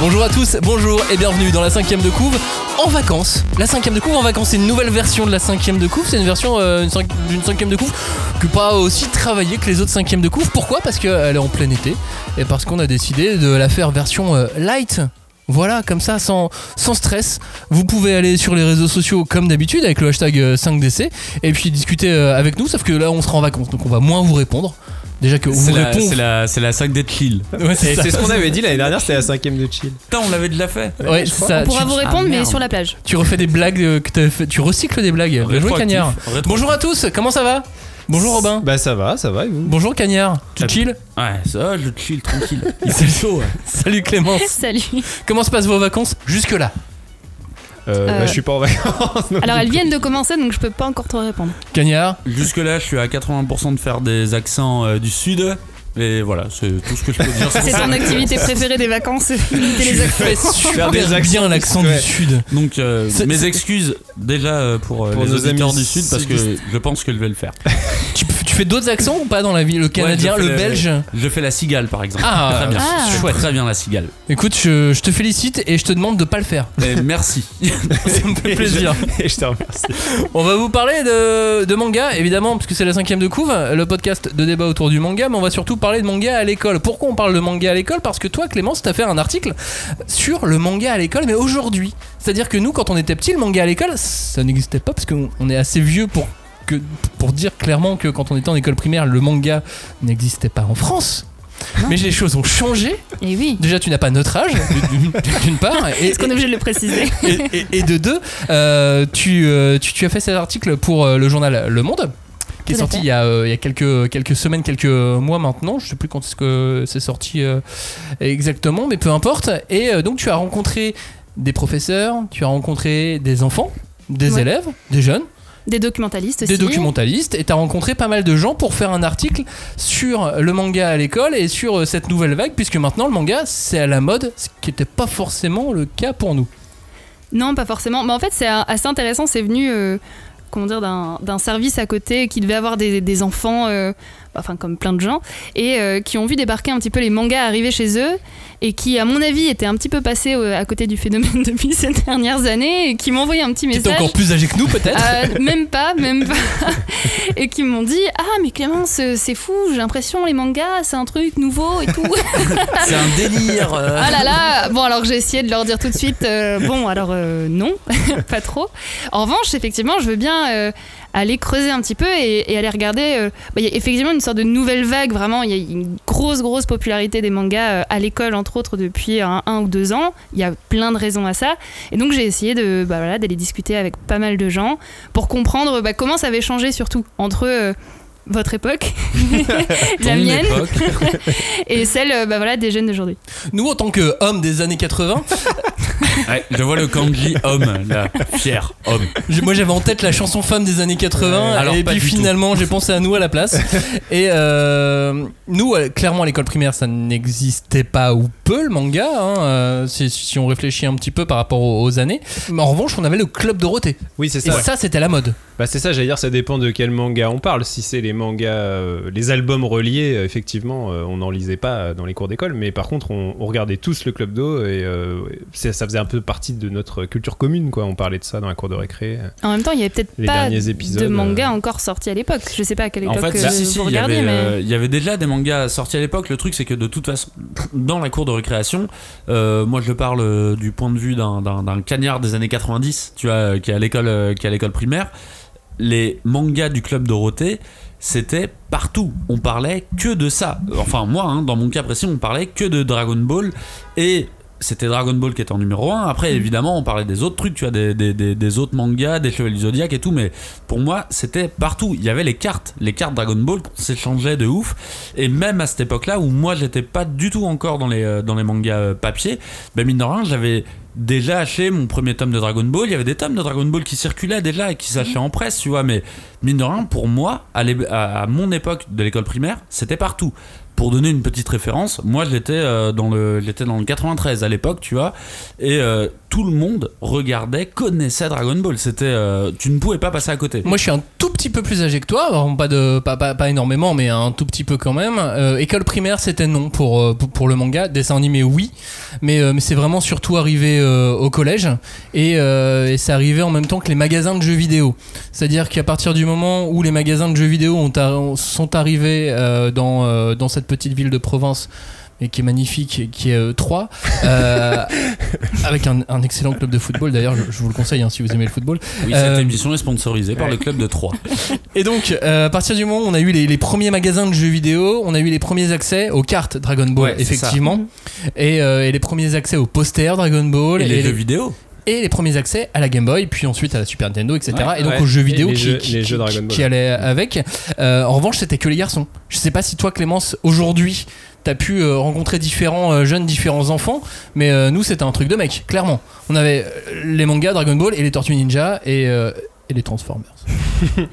Bonjour à tous, bonjour et bienvenue dans la cinquième de couve en vacances. La cinquième de couve en vacances, c'est une nouvelle version de la cinquième de couve. C'est une version euh, d'une cinquième de couve que pas aussi travaillée que les autres cinquièmes de couve. Pourquoi? Parce qu'elle est en plein été et parce qu'on a décidé de la faire version euh, light. Voilà, comme ça, sans, sans stress. Vous pouvez aller sur les réseaux sociaux comme d'habitude avec le hashtag euh, 5DC et puis discuter euh, avec nous. Sauf que là, on sera en vacances, donc on va moins vous répondre. Déjà que C'est la, c'est la, c'est la 5 des chill. Ouais, c'est Et ça. c'est ce qu'on avait dit l'année dernière, c'était la cinquième de chill. Putain, on l'avait déjà fait. Ouais, c'est ça. On pourra Tu- vous répondre, Ah, mais merde. sur la plage. Tu refais des blagues euh, que t'as fait. Tu recycles des blagues. Bien joué, Rétroactif. Cagnard. Bonjour à tous, comment ça va Bonjour Robin. Bah ça va, ça va et vous Bonjour Cagnard. Tu Ah, chill Ouais, ça va, je chill tranquille. Il fait chaud. ouais. Salut Clémence. Salut. Comment se passent vos vacances jusque-là euh, Euh, bah, Je suis pas en vacances. donc- Alors elles viennent de commencer, donc je peux pas encore te répondre. Cagnard. Jusque-là, je suis à 80% de faire des accents euh, du sud. Et voilà, c'est tout ce que je peux dire. sur C'est ça. ton activité préférée des vacances, imiter les accents. Fais super des accents bien l'accent ouais. du sud. Donc, euh, C'est- mes c'est- excuses déjà euh, pour, euh, Pour les nos auditeurs amis du sud parce que sudistes. je pense que je vais le faire. Tu fais d'autres accents ou pas dans la vie Le canadien, Ouais, le belge Je fais la cigale par exemple. Ah, très bien. ah. Je fais très bien la cigale. Écoute, je, je te félicite et je te demande de pas le faire. Et merci. Ça me fait plaisir. Et je te remercie. On va vous parler de, de manga, évidemment, puisque c'est la cinquième de couve, le podcast de débat autour du manga, mais on va surtout parler de manga à l'école. Pourquoi on parle de manga à l'école? Parce que toi, Clémence, t'as fait un article sur le manga à l'école, mais aujourd'hui. C'est-à-dire que nous, quand on était petit, le manga à l'école, ça n'existait pas, parce qu'on on est assez vieux pour, que, pour dire clairement que quand on était en école primaire, le manga n'existait pas en France. Mais les choses ont changé. Et oui. Déjà, tu n'as pas notre âge, d'une- part. Est-ce qu'on est obligé de le préciser et, et- et de deux, euh, tu, euh, tu, tu as fait cet article pour euh, le journal Le Monde, qui est sorti il y a, euh, il y a quelques, quelques semaines, quelques mois maintenant. Je sais plus quand est-ce que c'est sorti euh, exactement, mais peu importe. Et euh, donc, tu as rencontré des professeurs, tu as rencontré des enfants, des Ouais. élèves, des jeunes, Des documentalistes aussi. des documentalistes, et tu as rencontré pas mal de gens pour faire un article sur le manga à l'école et sur euh, cette nouvelle vague, puisque maintenant le manga c'est à la mode, ce qui n'était pas forcément le cas pour nous. Non, pas forcément. Mais en fait, c'est assez intéressant. C'est venu, euh, comment dire, d'un d'un service à côté qui devait avoir des, des enfants, euh, enfin comme plein de gens, et euh, qui ont vu débarquer un petit peu les mangas arriver chez eux, et qui, à mon avis, étaient un petit peu passés euh, à côté du phénomène depuis ces dernières années, et qui m'ont envoyé un petit message. encore plus âgé que nous peut-être Euh, même pas, même pas. et qui m'ont dit Ah, mais Clémence, c'est fou, j'ai l'impression, les mangas, c'est un truc nouveau et tout. C'est un délire. euh. ah là là Bon, alors j'ai essayé de leur dire tout de suite Bon, alors non, pas trop. En revanche, effectivement, je veux bien aller creuser un petit peu et, aller regarder. euh, bah, y a effectivement une sorte de nouvelle vague, vraiment. Il y a une grosse, grosse popularité des mangas euh, à l'école, entre autres, depuis un, ou deux ans. Il y a plein de raisons à ça. Et donc, j'ai essayé de, bah, voilà, d'aller discuter avec pas mal de gens pour comprendre bah, comment ça avait changé, surtout entre. Euh, votre époque, la mienne époque. et celle euh, bah, voilà, des jeunes d'aujourd'hui. Nous, en tant qu'hommes des années 80, Ouais, je vois le kanji homme, là, fier homme. moi j'avais en tête la chanson femme des années 80, Alors, et puis finalement j'ai pensé à nous à la place. Et euh, nous, euh, clairement à l'école primaire, ça n'existait pas ou peu le manga, hein, euh, si, si on réfléchit un petit peu par rapport aux, aux années. Mais en revanche, on avait le club Dorothée. Oui, c'est Et ça. ça, c'était la mode. Bah c'est ça, j'allais dire, ça dépend de quel manga on parle. Si c'est les mangas, euh, les albums reliés, euh, effectivement, euh, on n'en lisait pas dans les cours d'école, mais par contre, on, on regardait tous le club d'eau et euh, ça faisait un peu partie de notre culture commune, quoi. On parlait de ça dans la cour de récré. En même temps, il y avait peut-être Les pas derniers épisodes, de manga euh, encore sorti à l'époque. Je sais pas à quelle En époque fait, euh, si, si, vous il y, regardiez, avait, mais euh, il y avait déjà des mangas sortis à l'époque. Le truc, c'est que de toute façon, dans la cour de récréation, euh, moi je parle euh, du point de vue d'un- cagnard des années 90, tu vois, euh, qui est à l'école euh, qui est à l'école primaire. Les mangas du club Dorothée, c'était partout. On parlait que de ça. Enfin, moi, hein, dans mon cas précis, on parlait que de Dragon Ball et c'était Dragon Ball qui était en numéro 1. Après, évidemment, on parlait des autres trucs, tu vois, des, des, des, des autres mangas, des Chevaliers du Zodiac et tout, mais pour moi, c'était partout. Il y avait les cartes, les cartes Dragon Ball qu'on s'échangeait de ouf. Et même à cette époque-là, où moi, j'étais pas du tout encore dans les, euh, dans les mangas euh, papier, ben mine de rien, j'avais déjà acheté mon premier tome de Dragon Ball. Il y avait des tomes de Dragon Ball qui circulaient déjà et qui s'achetaient en presse, tu vois, mais mine de rien, pour moi, à- à mon époque de l'école primaire, c'était partout. Pour donner une petite référence, moi j'étais euh, dans le dans le 93 à l'époque, tu vois, et euh, tout le monde regardait, connaissait Dragon Ball. C'était euh, tu ne pouvais pas passer à côté. Moi, je suis un tout petit peu plus âgé que toi, pas, énormément, mais un tout petit peu quand même. Euh, école primaire, c'était non pour, euh, pour, le manga. Dessin animé, oui, mais, c'est vraiment surtout arrivé au collège et, c'est arrivé en même temps que les magasins de jeux vidéo. C'est-à-dire qu'à partir du moment où les magasins de jeux vidéo sont arrivés dans, dans cette petite ville de Provence, et qui est magnifique, qui est euh, Troyes, euh, avec un, un excellent club de football. D'ailleurs, je, je vous le conseille hein, si vous aimez le football. Oui, Euh, cette émission est sponsorisée par le club de Troyes. et donc, euh, à partir du moment où on a eu les, les premiers magasins de jeux vidéo, on a eu les premiers accès aux cartes Dragon Ball, Ouais, effectivement, et, euh, et les premiers accès aux posters Dragon Ball, Et les jeux vidéo. et les premiers accès à la Game Boy, puis ensuite à la Super Nintendo, etc. Ouais, et donc ouais. aux jeux vidéo les qui, jeux- qui- les qui- jeux Dragon Ball. qui allaient avec. Euh, en revanche, c'était que les garçons. Je sais pas si toi, Clémence, aujourd'hui, t'as pu euh, rencontrer différents euh, jeunes, différents enfants, mais euh, nous, c'était un truc de mec, clairement. On avait les mangas Dragon Ball et les Tortues Ninja et, et les Transformers.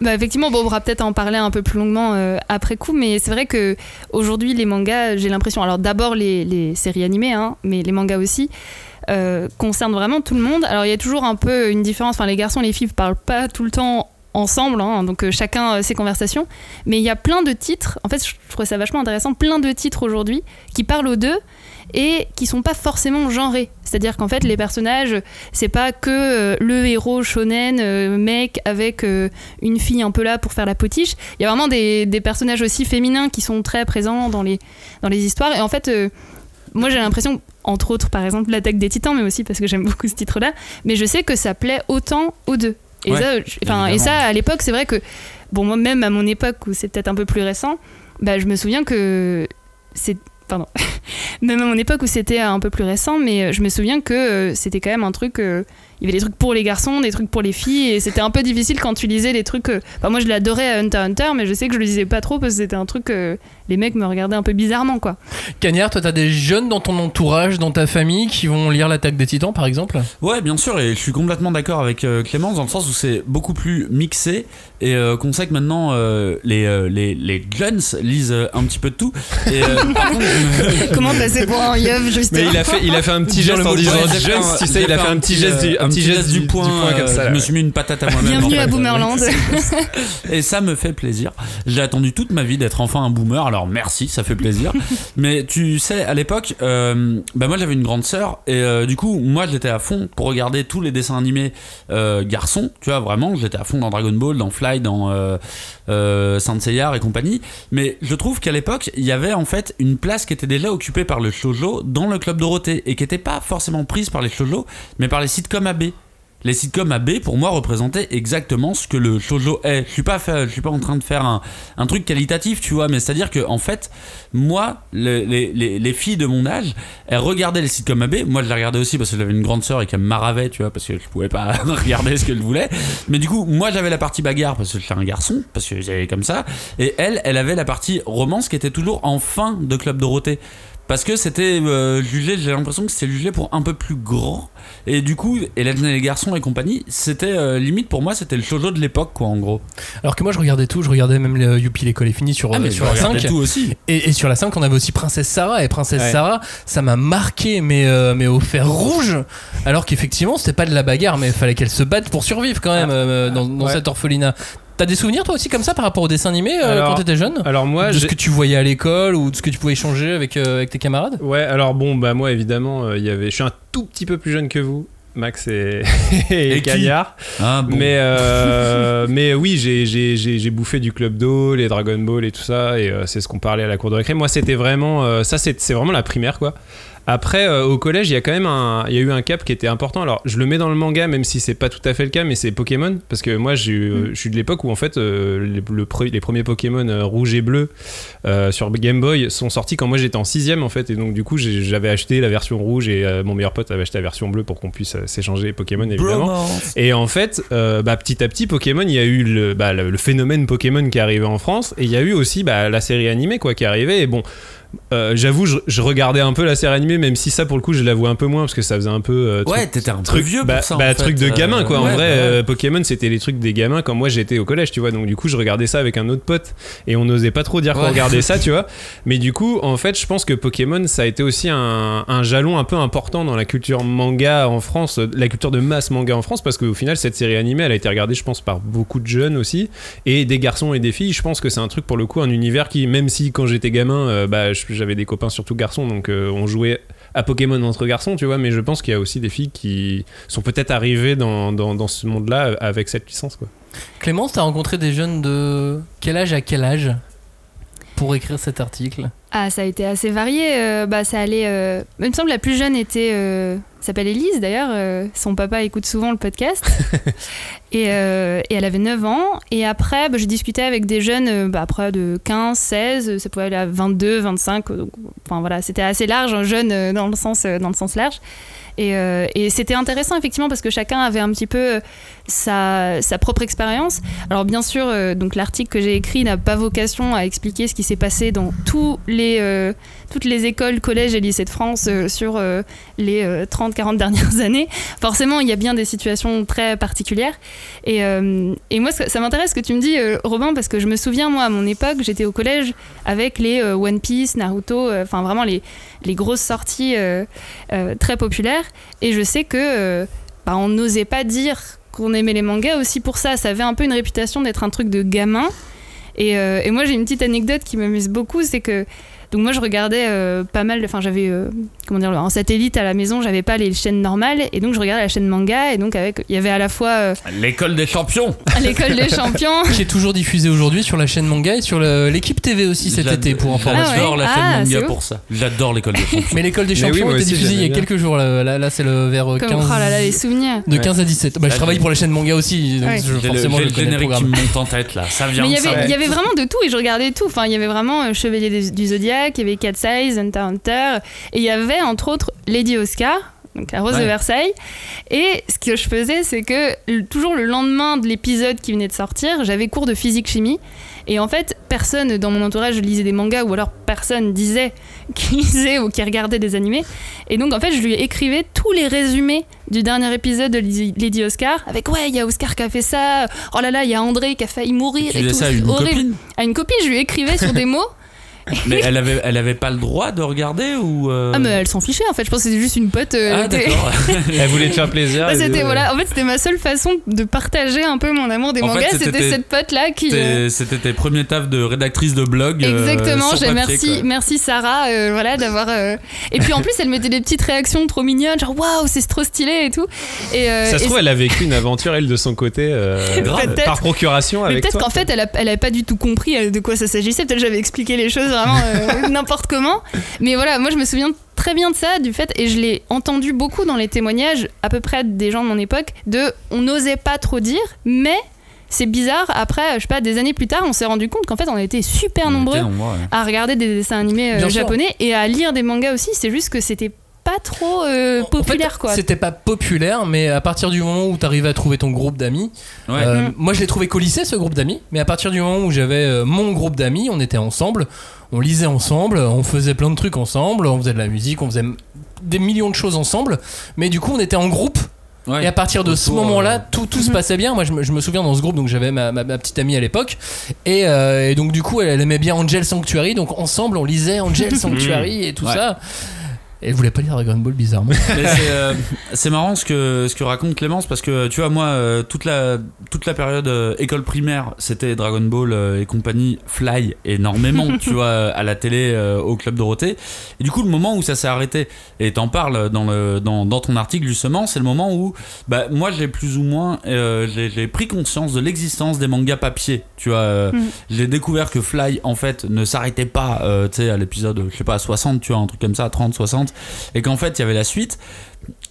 Bah effectivement, bon, on pourra peut-être en parler un peu plus longuement après coup, mais c'est vrai que aujourd'hui les mangas, j'ai l'impression, alors d'abord les, séries animées, hein, mais les mangas aussi, concernent vraiment tout le monde. Alors il y a toujours un peu une différence, enfin les garçons les filles ne parlent pas tout le temps ensemble, hein, donc euh, chacun euh, ses conversations, mais il y a plein de titres, en fait je trouve ça vachement intéressant, plein de titres aujourd'hui qui parlent aux deux et qui sont pas forcément genrés. C'est-à-dire qu'en fait les personnages, c'est pas que euh, le héros shonen mec avec une fille un peu là pour faire la potiche. Il y a vraiment des, personnages aussi féminins qui sont très présents dans les, dans les histoires. Et en fait, moi j'ai l'impression, entre autres par exemple l'attaque des titans, mais aussi parce que j'aime beaucoup ce titre-là, mais je sais que ça plaît autant aux deux. Et, Ouais, ça, je- et ça, à l'époque, c'est vrai que, bon, moi même à mon époque où c'est peut-être un peu plus récent, bah, je me souviens que c'est. Pardon. même à mon époque où c'était un peu plus récent, mais euh, je me souviens que euh, c'était quand même un truc. euh, il y avait des trucs pour les garçons, des trucs pour les filles, et c'était un peu difficile quand tu lisais les trucs. euh, Enfin, moi je l'adorais à Hunter x Hunter, mais je sais que je le lisais pas trop parce que c'était un truc. euh, les mecs me regardaient un peu bizarrement, quoi. Cagnard, toi, t'as des jeunes dans ton entourage, dans ta famille, qui vont lire l'attaque des titans, par exemple? Ouais, bien sûr, et je suis complètement d'accord avec euh, Clémence dans le sens où c'est beaucoup plus mixé et euh, qu'on sait que maintenant euh, les, euh, les, les jeunes lisent euh, un petit peu de tout. Et, euh, par contre, Comment passer pour un yeuve, juste Mais il a fait, il a fait un petit geste en disant un- tu sais, il a fait un petit geste du, un petit geste du, du point, comme ça. euh, là, je me suis mis une patate à moi-même. Bienvenue en à. Boomerland. Et ça me fait plaisir. J'ai attendu toute ma vie d'être enfin un boomer, alors merci, ça fait plaisir. Mais tu sais, à l'époque, euh, bah moi j'avais une grande sœur et euh, du coup, moi j'étais à fond pour regarder tous les dessins animés euh, garçons, tu vois, vraiment, j'étais à fond dans Dragon Ball, dans Fly, dans euh, euh, Saint Seiya et compagnie. Mais je trouve qu'à l'époque, il y avait en fait une place qui était déjà occupée par le shoujo dans le club Dorothée et qui n'était pas forcément prise par les shoujo, mais par les sitcoms AB. Les sitcoms AB pour moi représentaient exactement ce que le shoujo est. Je suis pas je suis pas en train de faire un, truc qualitatif, tu vois, mais c'est à dire que en fait, moi, le- les, les- les filles de mon âge, elles regardaient les sitcoms AB. Moi, je les regardais aussi parce que j'avais une grande sœur et qu'elle me maravait, tu vois, parce que je pouvais pas regarder ce qu'elle voulait. Mais du coup, moi, j'avais la partie bagarre parce que j'étais un garçon, parce que j'avais comme ça, et elle, elle avait la partie romance qui était toujours en fin de Club Dorothée. Parce que c'était euh, jugé, j'ai l'impression que c'était jugé pour un peu plus grand. Et du coup, Hélène et les garçons et compagnie, c'était euh, limite pour moi, c'était le shoujo de l'époque, quoi, en gros. Alors que moi, je regardais tout, je regardais même le Youpi, l'école est finie sur, Ah, euh, mais sur la regardais 5. tout aussi. Et, et sur la 5, on avait aussi Princesse Sarah. Et Princesse Ouais. Sarah, ça m'a marqué, mais, euh, mais au fer rouge. Alors qu'effectivement, c'était pas de la bagarre, mais il fallait qu'elle se batte pour survivre quand même euh, dans, dans Ouais. cet orphelinat. T'as des souvenirs toi aussi comme ça par rapport au dessin animé euh, Alors- quand t'étais jeune Alors moi, De ce que tu voyais à l'école ou de ce que tu pouvais échanger avec, euh, avec tes camarades Ouais, alors bon, bah moi évidemment, euh, il y avait, je suis un tout petit peu plus jeune que vous, Max et, et. Ah, bon. Mais, euh, mais oui, j'ai- j'ai j'ai- j'ai bouffé du Club d'eau, les Dragon Ball et tout ça, et euh, c'est ce qu'on parlait à la cour de récré. Moi, c'était vraiment, euh, ça c'est c'est vraiment la primaire quoi. Après, euh, au collège, il y a quand même un, il y a eu un cap qui était important. Alors, je le mets dans le manga, même si c'est pas tout à fait le cas, mais c'est Pokémon, parce que moi, j'ai eu- Mm. je suis de l'époque où en fait, euh, les, le pre- les premiers Pokémon euh, rouge et bleu euh, sur Game Boy sont sortis quand moi j'étais en sixième en fait, et donc du coup, j'avais acheté la version rouge et euh, mon meilleur pote avait acheté la version bleue pour qu'on puisse euh, s'échanger les Pokémon évidemment. Bromance. Et en fait, euh, bah, petit à petit, Pokémon, il y a eu le, bah, le, le phénomène Pokémon qui est arrivé en France, et il y a eu aussi bah, la série animée quoi qui est arrivée. Et bon, euh, j'avoue, je, je regardais un peu la série animée, même si ça, pour le coup, je l'avoue un peu moins parce que ça faisait un peu. euh, Ouais, t'étais un peu truc, vieux pour bah, ça, en bah, fait. truc de Euh, gamin quoi. en vrai, ouais. euh, Pokémon, c'était les trucs des gamins quand moi j'étais au collège, tu vois. Donc du coup, je regardais ça avec un autre pote et on n'osait pas trop dire qu'on regardait ça, tu vois. Mais du coup, en fait, je pense que Pokémon, ça a été aussi un, un jalon un peu important dans la culture manga en France, la culture de masse manga en France, parce qu'au final, cette série animée, elle a été regardée, je pense, par beaucoup de jeunes aussi, et des garçons et des filles. Je pense que c'est un truc pour le coup, un univers qui, même si quand j'étais gamin, bah, je- j'avais des copains surtout garçons, donc euh, on jouait à Pokémon entre garçons, tu vois, mais je pense qu'il y a aussi des filles qui sont peut-être arrivées dans, dans, ce monde-là euh, avec cette licence, quoi. Clémence, t'as rencontré des jeunes de quel âge à quel âge? Pour écrire cet article Ah, ça a été assez varié. euh, bah, ça allait. euh, Il me semble la plus jeune était. euh, s'appelle Elise d'ailleurs. euh, son papa écoute souvent le podcast. et, euh, et elle avait 9 ans. Et après, bah, j'ai discuté avec des jeunes, bah, après de 15, 16, ça pouvait aller à 22, 25. euh, donc, enfin voilà, c'était assez large, un jeune dans, le sens, dans le sens large. Et, euh, et c'était intéressant effectivement parce que chacun avait un petit peu euh, sa, propre expérience. Alors bien sûr, euh, donc l'article que j'ai écrit n'a pas vocation à expliquer ce qui s'est passé dans tous les, toutes les écoles, collèges et lycées de France euh, sur euh, les 30-40 dernières années. Forcément, il y a bien des situations très particulières. Et, euh, et moi, ça, ça m'intéresse que tu me dis, euh, Robin, parce que je me souviens, moi, à mon époque, j'étais au collège avec les euh, One Piece, Naruto, euh, enfin vraiment les, les grosses sorties euh, euh, très populaires. Et je sais que euh, bah, on n'osait pas dire qu'on aimait les mangas aussi pour ça. Ça avait un peu une réputation d'être un truc de gamin. Et, euh, et moi, j'ai une petite anecdote qui m'amuse beaucoup, c'est que donc moi, je regardais euh, pas mal. Enfin, j'avais euh, comment dire en satellite à la maison, j'avais pas les chaînes normales, et donc je regardais la chaîne manga, et donc avec il y avait à la fois euh, L'école des champions. l'école des champions. Qui est toujours diffusé aujourd'hui sur la chaîne manga et sur le- l'équipe TV aussi cet été pour information. J'adore Ah ouais la chaîne Ah, manga pour ça. J'adore l'école des champions. Mais l'école des oui, champions était diffusée il y a quelques jours. Là, là, là, c'est le vers euh, Comme 15, oh là là, les souvenirs. de Ouais. 15 à 17. Bah, je travaille pour la chaîne manga aussi, donc Ouais. je- J'ai le, forcément j'ai je le le générique qui programme. me monte en tête là. Ça vient Mais il y avait, vraiment de tout et je regardais tout. Enfin, il y avait vraiment euh, Chevalier du Zodiac, il y avait Cat Size, Hunter Hunter, et il y avait entre autres Lady Oscar, donc la Rose de. Versailles. Et ce que je faisais, c'est que toujours le lendemain de l'épisode qui venait de sortir, j'avais cours de physique-chimie. Et en fait, personne dans mon entourage lisait des mangas ou alors personne disait qu'il lisait ou qu'il regardait des animés. Et donc, en fait, je lui écrivais tous les résumés du dernier épisode de Lady Oscar avec ouais, il y a Oscar qui a fait ça, oh là là, il y a André qui a failli mourir Tu et tout. ça à c'est une horrible. copine À une copine, je lui écrivais sur des mots. Mais elle avait, elle avait pas le droit de regarder ou. euh, Ah, mais elle s'en fichait en fait. Je pense que c'était juste une pote. euh, Ah, d'accord. Elle voulait te faire plaisir. Ouais, c'était voilà. En fait, c'était ma seule façon de partager un peu mon amour des En mangas. c'était cette pote là qui. euh, C'était tes premiers tafs de rédactrice de blog. euh, Exactement, papier, merci, quoi. merci Sarah, euh, voilà d'avoir. euh, Et puis en plus, elle mettait des petites réactions trop mignonnes, genre waouh, c'est trop stylé et tout. Et euh, Ça se et trouve, elle a vécu une aventure, elle, de son côté, euh, Grave. par procuration Mais avec peut-être toi. qu'en fait, elle, a, elle avait pas du tout compris de quoi ça s'agissait. Peut-être j'avais expliqué les choses vraiment euh, n'importe comment. Mais voilà, moi je me souviens très bien de ça, du fait, et je l'ai entendu beaucoup dans les témoignages, à peu près des gens de mon époque, de on n'osait pas trop dire, mais c'est bizarre. Après, je sais pas, des années plus tard, on s'est rendu compte qu'en fait, on été super On nombreux était ouais. à regarder des dessins animés euh, sûr. japonais et à lire des mangas aussi. C'est juste que c'était pas trop euh, En fait, populaire, quoi. C'était pas populaire, mais à partir du moment où t'arrivais à trouver ton groupe d'amis, Ouais. euh, Mm. moi je l'ai trouvé qu'au lycée ce groupe d'amis, mais à partir du moment où j'avais euh, mon groupe d'amis, on était ensemble, on lisait ensemble, on faisait plein de trucs ensemble, on faisait de la musique, on faisait des millions de choses ensemble, mais du coup on était en groupe. Ouais. Et à partir de ce moment-là, euh, tout, tout se passait bien. Moi, je me, je me souviens dans ce groupe, donc j'avais ma, ma- ma petite amie à l'époque, et, euh, et donc du coup, elle, elle aimait bien Angel Sanctuary, donc ensemble, on lisait Angel Sanctuary et tout Ouais. ça. Elle voulait pas lire Dragon Ball bizarrement. C'est, euh, c'est marrant ce que, ce que raconte Clémence parce que tu vois, moi, euh, toute, la, toute la période euh, école primaire, c'était Dragon Ball euh, et compagnie, Fly énormément, tu vois, à la télé, euh, au Club Dorothée. Et du coup, le moment où ça s'est arrêté, et t'en parles dans, le, dans, dans ton article justement, c'est le moment où bah, moi, j'ai plus ou moins euh, j'ai, j'ai pris conscience de l'existence des mangas papier. Tu vois, euh, Mm. j'ai découvert que Fly, en fait, ne s'arrêtait pas, euh, tu sais, à l'épisode, je sais pas, à 60, tu vois, un truc comme ça, à 30, 60 et qu'en fait il y avait la suite.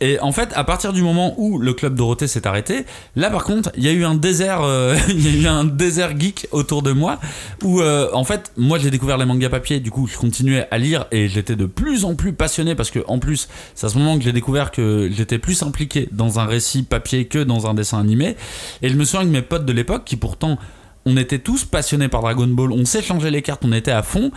Et en fait, à partir du moment où le club Dorothée s'est arrêté, là par contre, il y a eu un désert, euh, y a eu un désert geek autour de moi où euh, en fait, moi j'ai découvert les mangas papier, du coup je continuais à lire et j'étais de plus en plus passionné parce que en plus, c'est à ce moment que j'ai découvert que j'étais plus impliqué dans un récit papier que dans un dessin animé. Et je me souviens que mes potes de l'époque, qui pourtant on était tous passionnés par Dragon Ball, on s'échangeait les cartes, on était à fond.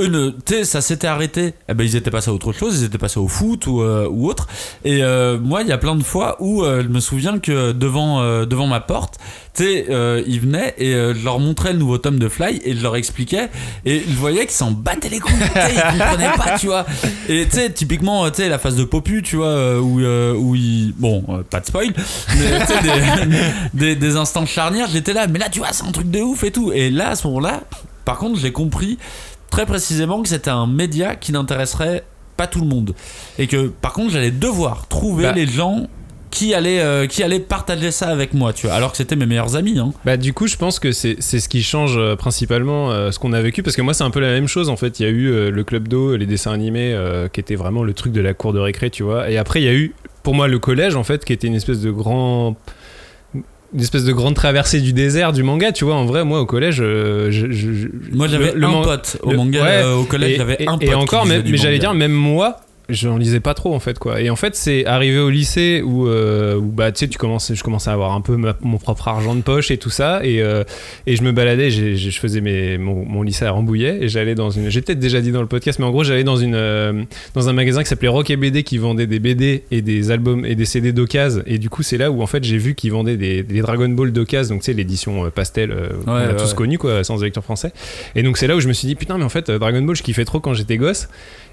Eux, ne- ça s'était arrêté. Eh ben, ils étaient passés à autre chose, ils étaient passés au foot ou, euh, ou autre. Et euh, moi, il y a plein de fois où euh, je me souviens que devant, euh, devant ma porte, tu sais, euh, ils venaient et euh, je leur montrais le nouveau tome de Fly et je leur expliquais. Et je voyais qu'ils s'en battaient les couilles. ils comprenaient pas, tu vois. Et tu sais, typiquement, tu sais, la phase de Popu, tu vois, où, où il. Bon, pas de spoil, mais des, des, des instants charnières, j'étais là, mais là, tu vois, c'est un truc de ouf et tout. Et là, à ce moment-là, par contre, j'ai compris très précisément que c'était un média qui n'intéresserait pas tout le monde. Et que, par contre, j'allais devoir trouver Bah. les gens. Qui allaient, euh, qui partager ça avec moi, tu vois, alors que c'était mes meilleurs amis. Hein. Bah du coup je pense que c'est ce qui change euh, principalement euh, ce qu'on a vécu parce que moi c'est un peu la même chose en fait il y a eu euh, le club d'eau les dessins animés qui était vraiment le truc de la cour de récré tu vois et après il y a eu pour moi le collège en fait qui était une espèce de grand une espèce de grande traversée du désert du manga tu vois en vrai moi au collège euh, je- je- je- Moi, j'avais le- le un man- pote au le- manga, ouais, euh, au collège, et- j'avais et- un et pote. qui encore mais j'allais dire même moi j'en lisais pas trop en fait quoi. Et en fait c'est arrivé au lycée où, euh, où, bah tu sais tu commences je commençais à avoir un peu ma- mon propre argent de poche et tout ça. Et, euh, et je me baladais je faisais mes, mon, mon lycée à Rambouillet et j'allais dans une j'ai peut-être déjà dit dans le podcast mais en gros j'allais dans une euh, dans un magasin qui s'appelait Rock et BD qui vendait des BD et des albums et des CD d'occasion. Et du coup c'est là où en fait j'ai vu qu'ils vendaient des, des Dragon Ball d'occasion. Donc tu sais l'édition pastel euh, qu'on a ouais, tous ouais. connu quoi sans lecteur français. Et donc c'est là où je me suis dit putain mais en fait Dragon Ball je kiffais trop quand j'étais gosse.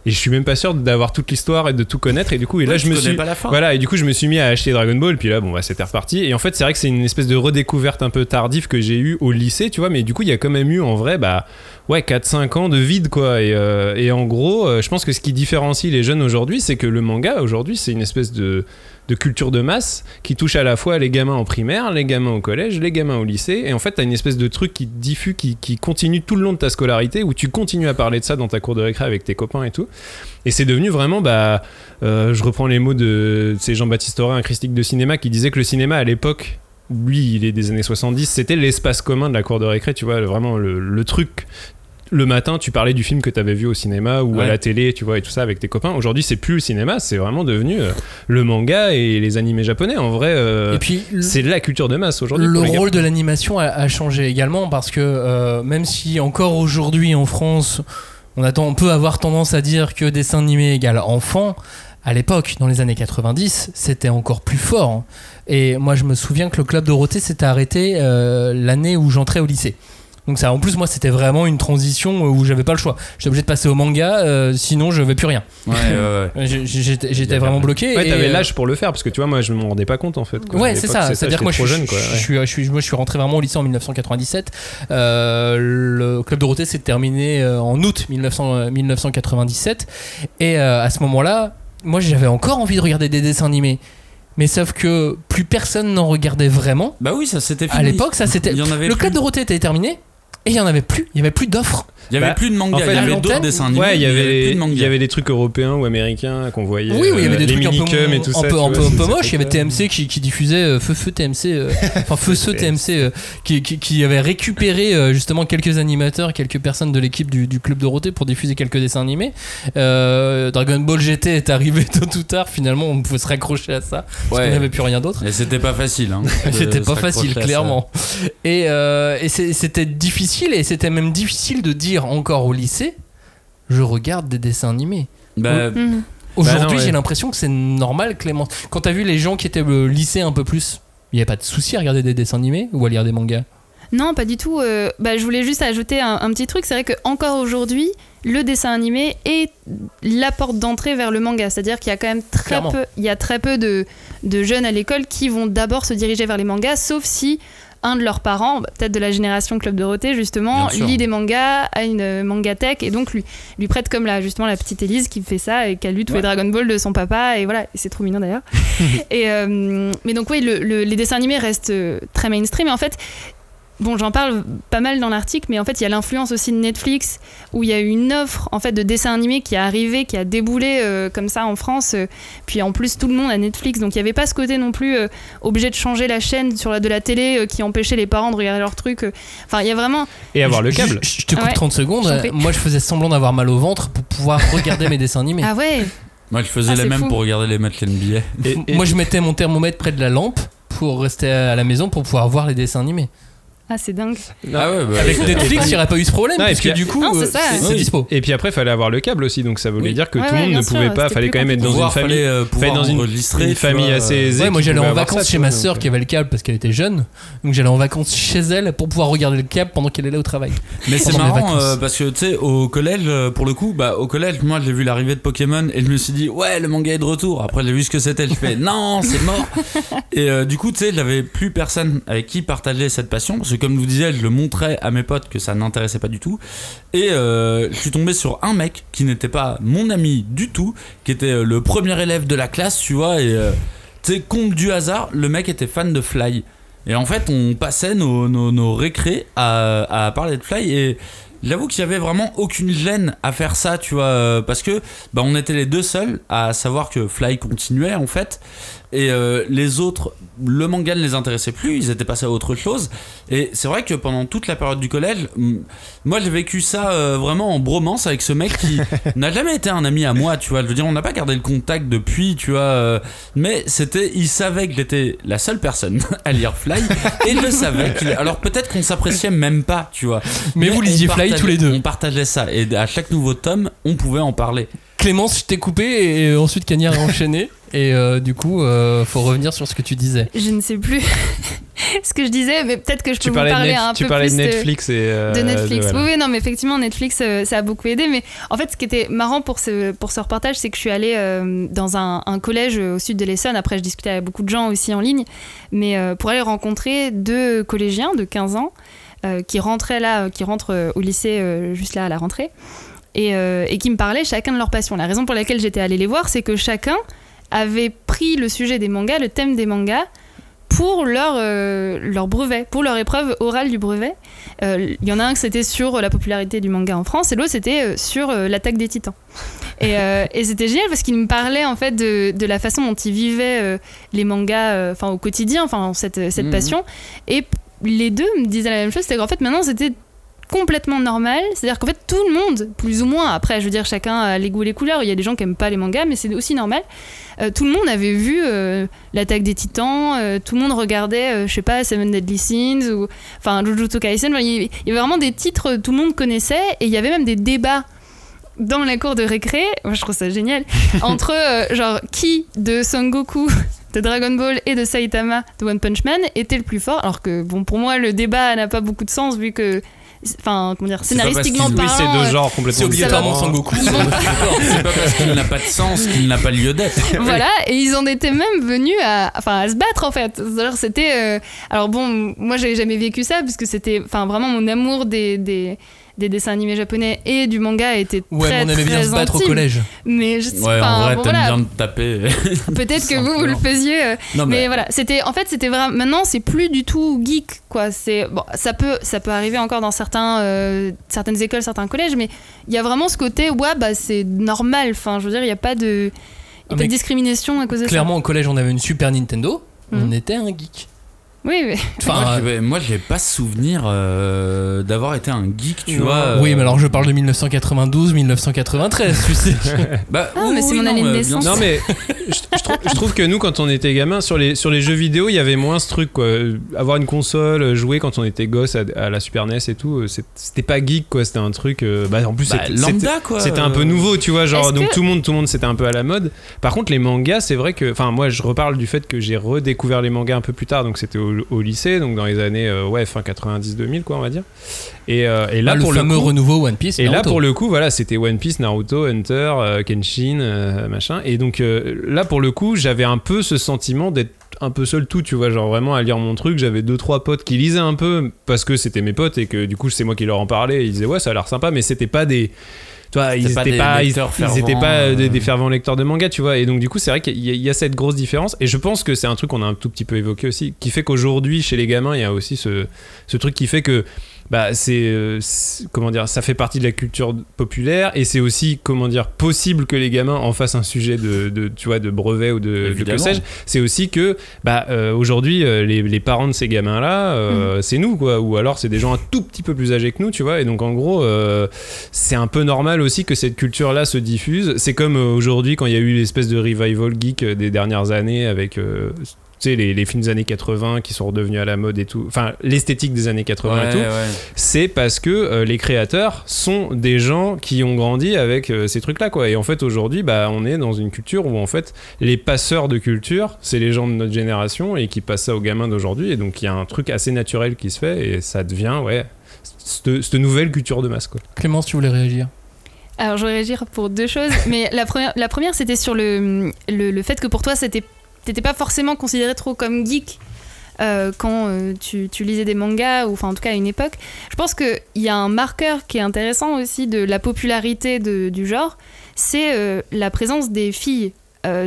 Et je suis même pas sûr d'avoir toute l'histoire et de tout connaître. Et du coup et là Ouais, je me suis pas la fin. voilà et du coup je me suis mis à acheter Dragon Ball puis là bon bah c'était reparti. Et en fait c'est vrai que c'est une espèce de redécouverte un peu tardive que j'ai eu au lycée tu vois mais du coup il y a quand même eu en vrai bah ouais 4-5 ans de vide quoi. Et, euh, et en gros euh, je pense que ce qui différencie les jeunes aujourd'hui c'est que le manga aujourd'hui c'est une espèce de de culture de masse qui touche à la fois les gamins en primaire, les gamins au collège, les gamins au lycée. Et en fait, t'as une espèce de truc qui diffuse, qui, qui continue tout le long de ta scolarité, où tu continues à parler de ça dans ta cour de récré avec tes copains et tout. Et c'est devenu vraiment, bah, euh, je reprends les mots de, c'est Jean-Baptiste Auré, un critique de cinéma, qui disait que le cinéma à l'époque, lui, il est des années 70, c'était l'espace commun de la cour de récré, tu vois, vraiment le truc. Le matin, tu parlais du film que tu avais vu au cinéma ou à la télé, tu vois, et tout ça avec tes copains. Aujourd'hui, c'est plus le cinéma, c'est vraiment devenu euh, le manga et les animés japonais. En vrai, euh, Et puis, le- c'est la culture de masse aujourd'hui. Le rôle de l'animation a, a changé également parce que euh, même si encore aujourd'hui en France, on, attend, on peut avoir tendance à dire que dessin animé égale enfant, à l'époque, dans les années 90, c'était encore plus fort. hein. Et moi, je me souviens que le club Dorothée s'était arrêté euh, l'année où j'entrais au lycée. Donc ça, en plus, moi, c'était vraiment une transition où j'avais pas le choix. J'étais obligé de passer au manga, euh, sinon je vais plus rien. Ouais, ouais, ouais. J'ai- J'étais j'étais vraiment bloqué. Ouais, t'avais euh, l'âge pour le faire parce que tu vois, moi, je m'en rendais pas compte en fait. Ouais, c'est ça. C'est-à-dire que moi, je, trop jeune, quoi. je, suis, je, suis, moi, je suis rentré vraiment au lycée en 1997. Euh, le club Dorothée s'est terminé euh, en août 1900, euh, 1997. Et euh, à ce moment-là, moi, j'avais encore envie de regarder des dessins animés. Mais sauf que plus personne n'en regardait vraiment. Bah oui, ça c'était fini. À l'époque, ça c'était. Le plus. club Dorothée était terminé. Et il y en avait plus. Il y avait plus d'offres. Il y avait Bah, plus de manga, en fait, il y avait d'autres dessins animés. Ouais, il y avait, plus de manga. il y avait des trucs européens ou américains qu'on voyait. Oui, oui, il y avait euh, des trucs un peu, et tout un ça. peu, un vois, peu, un moche. Il y avait. TMC qui, qui diffusait euh, Feu Feu TMC, euh, enfin Feu Feu TMC, euh, qui, qui, qui avait récupéré euh, justement quelques animateurs, quelques personnes de l'équipe du, du Club Dorothée pour diffuser quelques dessins animés. Euh, Dragon Ball GT est arrivé tôt ou tard, finalement on pouvait se raccrocher à ça, parce Ouais. qu'on n'avait plus rien d'autre. Et c'était pas facile. Hein, C'était pas facile, clairement. Et, euh, et c'était difficile, et c'était même difficile de dire encore au lycée, je regarde des dessins animés. Bah. Aujourd'hui, Bah ouais. j'ai l'impression que c'est normal, Clément. Quand t'as vu les gens qui étaient au lycée un peu plus, il n'y a pas de souci à regarder des dessins animés ou à lire des mangas? Non, pas du tout. euh, bah, je voulais juste ajouter un, un petit truc. C'est vrai qu'encore aujourd'hui, le dessin animé est la porte d'entrée vers le manga. C'est-à-dire qu'il y a quand même très Clairement. peu, il y a très peu de, de jeunes à l'école qui vont d'abord se diriger vers les mangas, sauf si un de leurs parents, peut-être de la génération Club Dorothée justement, lit des mangas, a une euh, mangatech et donc lui, lui prête comme la, justement la petite Élise qui fait ça et qui a lu tous les Dragon Ball de son papa et voilà, c'est trop mignon d'ailleurs. et, euh, mais donc oui, le- le- les dessins animés restent euh, très mainstream et en fait, bon, j'en parle pas mal dans l'article, mais en fait, il y a l'influence aussi de Netflix, où il y a eu une offre en fait de dessin animé qui est arrivée, qui a déboulé euh, comme ça en France. euh, puis en plus, tout le monde a Netflix, donc il n'y avait pas ce côté non plus euh, obligé de changer la chaîne sur la de la télé euh, qui empêchait les parents de regarder leurs trucs. euh. Enfin, il y a vraiment. Et avoir le câble. Je, je te coupe Ouais. 30 secondes. Moi, je faisais semblant d'avoir mal au ventre pour pouvoir regarder mes dessins animés. Ah ouais. Moi, je faisais Ah, mêmes fou. pour regarder les matchs NBA. Et- et- Moi, je mettais mon thermomètre près de la lampe pour rester à la maison pour pouvoir voir les dessins animés. Ah, c'est dingue. Ah ouais, bah, Avec c'est- Netflix, il n'y aurait pas eu ce problème, Non, et parce que du coup, Non, c'est euh, ça. c'est Oui. dispo. Et puis après, fallait avoir le câble aussi, donc ça voulait Oui. dire que Ouais, tout le ouais, monde ne sûr, pouvait pas, c'était fallait quand même être dans une famille, fallait, euh, dans une, enregistrer, une tu famille vois, assez euh, aisée. Ouais, moi j'allais en vacances ça, chez ma sœur qui avait le câble parce qu'elle était jeune. Donc j'allais en vacances chez elle pour pouvoir regarder le câble pendant qu'elle allait au travail. Mais c'est marrant euh, parce que tu sais au collège euh, pour le coup bah au collège moi j'ai vu l'arrivée de Pokémon et je me suis dit ouais le manga est de retour après j'ai vu ce que c'était je fais non c'est mort et euh, du coup tu sais j'avais plus personne avec qui partager cette passion parce comme je vous disais je le montrais à mes potes que ça n'intéressait pas du tout et euh, je suis tombé sur un mec qui n'était pas mon ami du tout qui était euh, le premier élève de la classe tu vois et euh, tu sais compte du hasard le mec était fan de Fly et en fait, on passait nos, nos, à, parler de Fly et j'avoue qu'il y avait vraiment aucune gêne à faire ça, tu vois, parce que bah, on était les deux seuls à savoir que Fly continuait en fait. Et euh, les autres, le manga ne les intéressait plus, ils étaient passés à autre chose. Et c'est vrai que pendant toute la période du collège, moi j'ai vécu ça euh, vraiment en bromance avec ce mec qui n'a jamais été un ami à moi, tu vois. Je veux dire, on n'a pas gardé le contact depuis, tu vois. euh, mais c'était, il savait que j'étais la seule personne à lire Fly et il le savait. qu'il- alors peut-être qu'on s'appréciait même pas, tu vois. Mais vous on lisiez Fly tous les deux. On partageait ça et à chaque nouveau tome, on pouvait en parler. Clémence, je t'ai coupé et ensuite Cagnard a enchaîné. Et euh, du coup, euh, faut revenir sur ce que tu disais. Je ne sais plus ce que je disais, mais peut-être que je peux vous parlais, de, parler un tu peu parlais plus de Netflix et. euh, de Netflix. voilà. Oui, oui, non, mais effectivement, Netflix, euh, ça a beaucoup aidé. Mais en fait, ce qui était marrant pour ce, pour ce reportage, c'est que je suis allée euh, dans un, un collège au sud de l'Essonne. Après, je discutais avec beaucoup de gens aussi en ligne. Mais euh, pour aller rencontrer deux collégiens de 15 ans euh, qui rentraient là, qui rentrent euh, au lycée euh, juste là à la rentrée. Et, euh, et qui me parlaient chacun de leur passion. La raison pour laquelle j'étais allée les voir, c'est que chacun avait pris le sujet des mangas, le thème des mangas, pour leur, euh, leur brevet, pour leur épreuve orale du brevet. Euh, Il y en a un que c'était sur la popularité du manga en France et l'autre c'était euh, sur euh, l'attaque des titans. Et, et c'était génial parce qu'il me parlait en fait de, de la façon dont ils vivaient les mangas enfin au quotidien, enfin cette, cette Mhm. passion. Et les deux me disaient la même chose, c'est qu'en fait maintenant c'était complètement normal. C'est-à-dire qu'en fait, tout le monde, plus ou moins, après, je veux dire, chacun a les goûts et les couleurs. Il y a des gens qui aiment pas les mangas, mais c'est aussi normal. Euh, tout le monde avait vu euh, l'attaque des titans, euh, tout le monde regardait, je sais pas, Seven Deadly Sins ou enfin Jujutsu Kaisen. Enfin, Il y, avait vraiment des titres que tout le monde connaissait et il y avait même des débats dans la cour de récré. Moi, je trouve ça génial. entre genre qui de Son Goku de Dragon Ball et de Saitama de One Punch Man était le plus fort? Alors que bon pour moi le débat n'a pas beaucoup de sens vu que enfin comment dire scénaristiquement qu'ils- Oui, c'est parlant deux euh, genres C'est complètement obligatoirement différents. Sangoku. C'est pas parce qu'il n'a pas de sens qu'il n'a pas lieu d'être. voilà et ils en étaient même venus à enfin à se battre en fait C'est-à-dire, c'était euh, alors bon moi j'avais jamais vécu ça parce que c'était enfin vraiment mon amour des, des des dessins animés japonais et du manga était Ouais, très, mais on aimait bien très se battre au collège. mais je sais Ouais, pas en vrai, bon, t'aimes voilà. bien te taper. peut-être que vous vous le faisiez euh, Non, mais mais voilà c'était en fait c'était vraiment maintenant c'est plus du tout geek quoi c'est bon ça peut ça peut arriver encore dans certains euh, certaines écoles certains collèges mais il y a vraiment ce côté ouais bah c'est normal enfin je veux dire il y a pas de il y a Ah, pas de discrimination à cause de Clairement, au collège, on avait une Super Nintendo. On Mhm. était un geek. Oui Enfin, moi, euh, j'ai- moi, j'ai pas souvenir euh, d'avoir été un geek, tu Non. vois. euh, oui, mais alors je parle de 1992, 1993, tu sais. Bah, Ah, mais c'est mon non, année de euh, naissance. Non mais je, je trouve, je trouve que nous quand on était gamin sur les sur les jeux vidéo il y avait moins ce truc quoi avoir une console jouer quand on était gosse à, à la Super NES et tout euh, c'était pas geek quoi c'était un truc euh, bah en plus Bah, c'était- lambda, c'était- quoi. c'était un peu nouveau tu vois genre donc que- tout le monde tout le monde c'était un peu à la mode par contre les mangas c'est vrai que enfin moi je reparle du fait que j'ai redécouvert les mangas un peu plus tard donc c'était au, au lycée donc dans les années euh, ouais fin 90 2000 quoi on va dire et, euh, et là Ah, le pour fameux le coup, renouveau One Piece. et là, pour le coup, voilà, c'était One Piece, Naruto, Hunter, euh, Kenshin, machin. Et donc, là, pour le coup, j'avais un peu ce sentiment d'être un peu seul tout, tu vois, genre vraiment à lire mon truc. J'avais deux, trois potes qui lisaient un peu parce que c'était mes potes et que du coup, c'est moi qui leur en parlais. Et ils disaient, ouais, ça a l'air sympa, mais c'était pas des. Tu vois, ils C'était pas étaient des pas, ils, lecteurs ils étaient fervents, pas euh, des, euh. des fervents lecteurs de manga, tu vois. Et donc du coup, c'est vrai qu'il y, a- il y a cette grosse différence. Et je pense que c'est un truc qu'on a un tout petit peu évoqué aussi, qui fait qu'aujourd'hui, chez les gamins, il y a aussi ce, ce truc qui fait que bah c'est euh, c'est- comment dire ça fait partie de la culture populaire et c'est aussi comment dire possible que les gamins en fassent un sujet de, de tu vois de brevet ou de, de que sais-je. C'est aussi que bah euh, aujourd'hui euh, les, les parents de ces gamins là c'est nous quoi. Ou alors c'est des gens un tout petit peu plus âgés que nous tu vois. Et donc en gros euh, c'est un peu normal aussi que cette culture là se diffuse. C'est comme aujourd'hui quand il y a eu l'espèce de revival geek des dernières années avec euh, tu sais, les, les films des années 80 qui sont redevenus à la mode et tout, enfin l'esthétique des années 80 et tout, ouais. c'est parce que euh, les créateurs sont des gens qui ont grandi avec euh, ces trucs-là, quoi. Et en fait, aujourd'hui, bah, on est dans une culture où en fait, les passeurs de culture, c'est les gens de notre génération et qui passent ça aux gamins d'aujourd'hui. Et donc, il y a un truc assez naturel qui se fait et ça devient, ouais, cette, cette nouvelle culture de masse, quoi. Clémence, tu voulais réagir? Alors, je vais réagir pour deux choses. Mais la première, la première c'était sur le, le, le fait que pour toi, c'était t'étais pas forcément considéré trop comme geek. euh, quand euh, tu, tu lisais des mangas, ou enfin en tout cas à une époque, je pense qu'il y a un marqueur qui est intéressant aussi de la popularité de- du genre, c'est euh, la présence des filles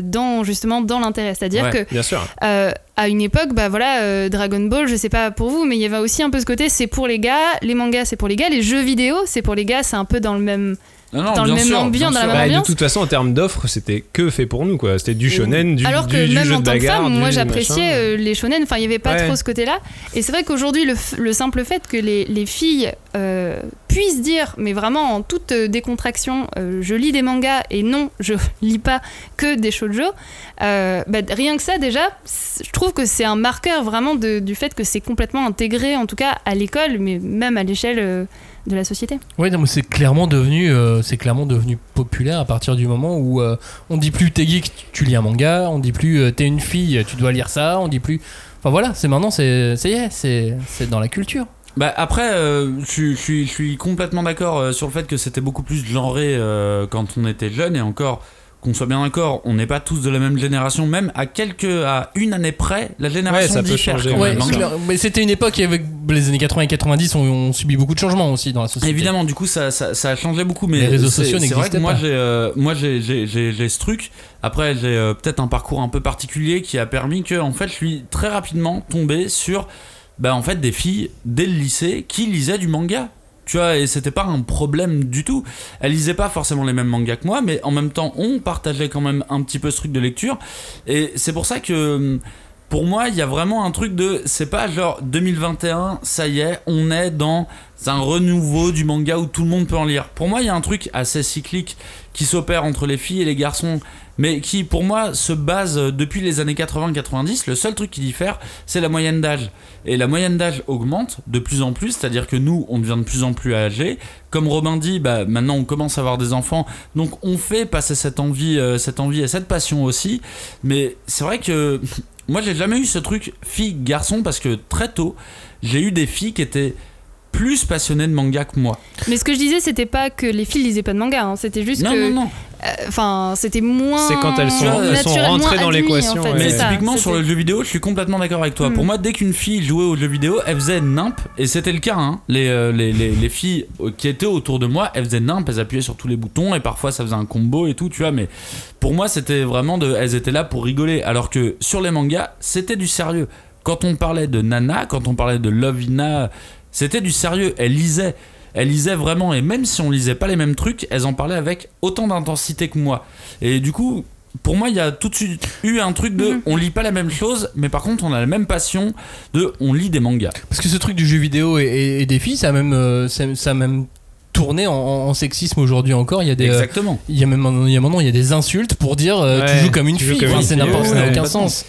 dans justement dans l'intérêt. C'est-à-dire Ouais, que bien sûr. à une époque, bah voilà, Dragon Ball, je sais pas pour vous, mais il y avait aussi un peu ce côté, c'est pour les gars, les mangas c'est pour les gars, les jeux vidéo c'est pour les gars, c'est un peu dans le même, Non, non, dans le même sûr, ambiance, dans la même Bah, de toute façon, en termes d'offres, c'était que fait pour nous, quoi. C'était du shonen, du, Alors du, que du même jeu en de tant que bagarre. femme, du moi j'appréciais euh, les shonen, enfin il n'y avait pas Ouais. trop ce côté-là. Et c'est vrai qu'aujourd'hui, le, simple fait que les, les filles euh, puissent dire, mais vraiment en toute euh, décontraction, euh, je lis des mangas et non, je lis pas que des shoujo, euh, bah, rien que ça déjà, je trouve que c'est un marqueur vraiment de- du fait que c'est complètement intégré, en tout cas à l'école, mais même à l'échelle euh, de la société. Oui, non, mais c'est clairement devenu, euh, c'est clairement devenu populaire à partir du moment où euh, on dit plus t'es geek, tu lis un manga, on dit plus euh, t'es une fille, tu dois lire ça, on dit plus. Enfin voilà, c'est maintenant, c'est, ça y est, c'est, c'est dans la culture. Bah après, euh, je suis- je suis je suis complètement d'accord euh, sur le fait que c'était beaucoup plus genré euh, quand on était jeune et encore qu'on soit bien d'accord, on n'est pas tous de la même génération, même à quelques à une année près, la génération ça peut diffère changer, quand Ouais, même. c'est hein. mais c'était une époque avec les années 80 et 90, on, on subit beaucoup de changements aussi dans la société. Évidemment, du coup, ça, ça, ça a changé beaucoup, mais Les réseaux sociaux C'est vrai que n'existaient moi, pas. j'ai, euh, j'ai ce truc. Après, j'ai euh, peut-être un parcours un peu particulier qui a permis que, en fait, je suis très rapidement tombé sur, bah, en fait, des filles dès le lycée qui lisaient du manga. Tu vois, et c'était pas un problème du tout. Elles lisaient pas forcément les mêmes mangas que moi, mais en même temps, on partageait quand même un petit peu ce truc de lecture. Et c'est pour ça que pour moi, il y a vraiment un truc de. C'est pas genre 2021, ça y est, on est dans un renouveau du manga où tout le monde peut en lire. Pour moi, il y a un truc assez cyclique qui s'opère entre les filles et les garçons, mais qui pour moi se base euh, depuis les années 80-90. Le seul truc qui diffère, c'est la moyenne d'âge. Et la moyenne d'âge augmente de plus en plus, c'est-à-dire que nous, on devient de plus en plus âgés. Comme Robin dit, bah, maintenant on commence à avoir des enfants, donc on fait passer cette envie, euh, et cette passion aussi. Mais c'est vrai que moi, j'ai jamais eu ce truc fille-garçon parce que très tôt, j'ai eu des filles qui étaient plus passionnées de manga que moi. Mais ce que je disais, c'était pas que les filles lisaient pas de manga, hein, c'était juste Non, que. non, non. euh, Enfin, c'était moins. C'est quand elles sont- elles sont naturel, rentrées dans l'équation, en fait, ouais. Mais ça, typiquement sur le jeu vidéo, je suis complètement d'accord avec toi. Mm. Pour moi, dès qu'une fille jouait aux jeux vidéo, elle faisait nimp, et c'était le cas. Hein. Les, euh, les, les, les filles qui étaient autour de moi, elles faisaient nimp, elles appuyaient sur tous les boutons, et parfois ça faisait un combo et tout, tu vois. Mais pour moi, c'était vraiment de. Elles étaient là pour rigoler. Alors que sur les mangas, c'était du sérieux. Quand on parlait de Nana, quand on parlait de Lovina, c'était du sérieux. Elles lisaient. Elles lisaient vraiment, et même si on lisait pas les mêmes trucs, elles en parlaient avec autant d'intensité que moi. Et du coup, pour moi, il y a tout de suite eu un truc de on lit pas la même chose, mais par contre, on a la même passion de on lit des mangas. Parce que ce truc du jeu vidéo et, et- et des filles, ça a même, euh, ça, ça a même tourné en, en sexisme aujourd'hui encore. Il y a des, euh, Exactement. il y a même un- il y a moment, il y a des insultes pour dire euh, tu joues comme une tu fille. Enfin, c'est n'importe- ça n'a aucun sens.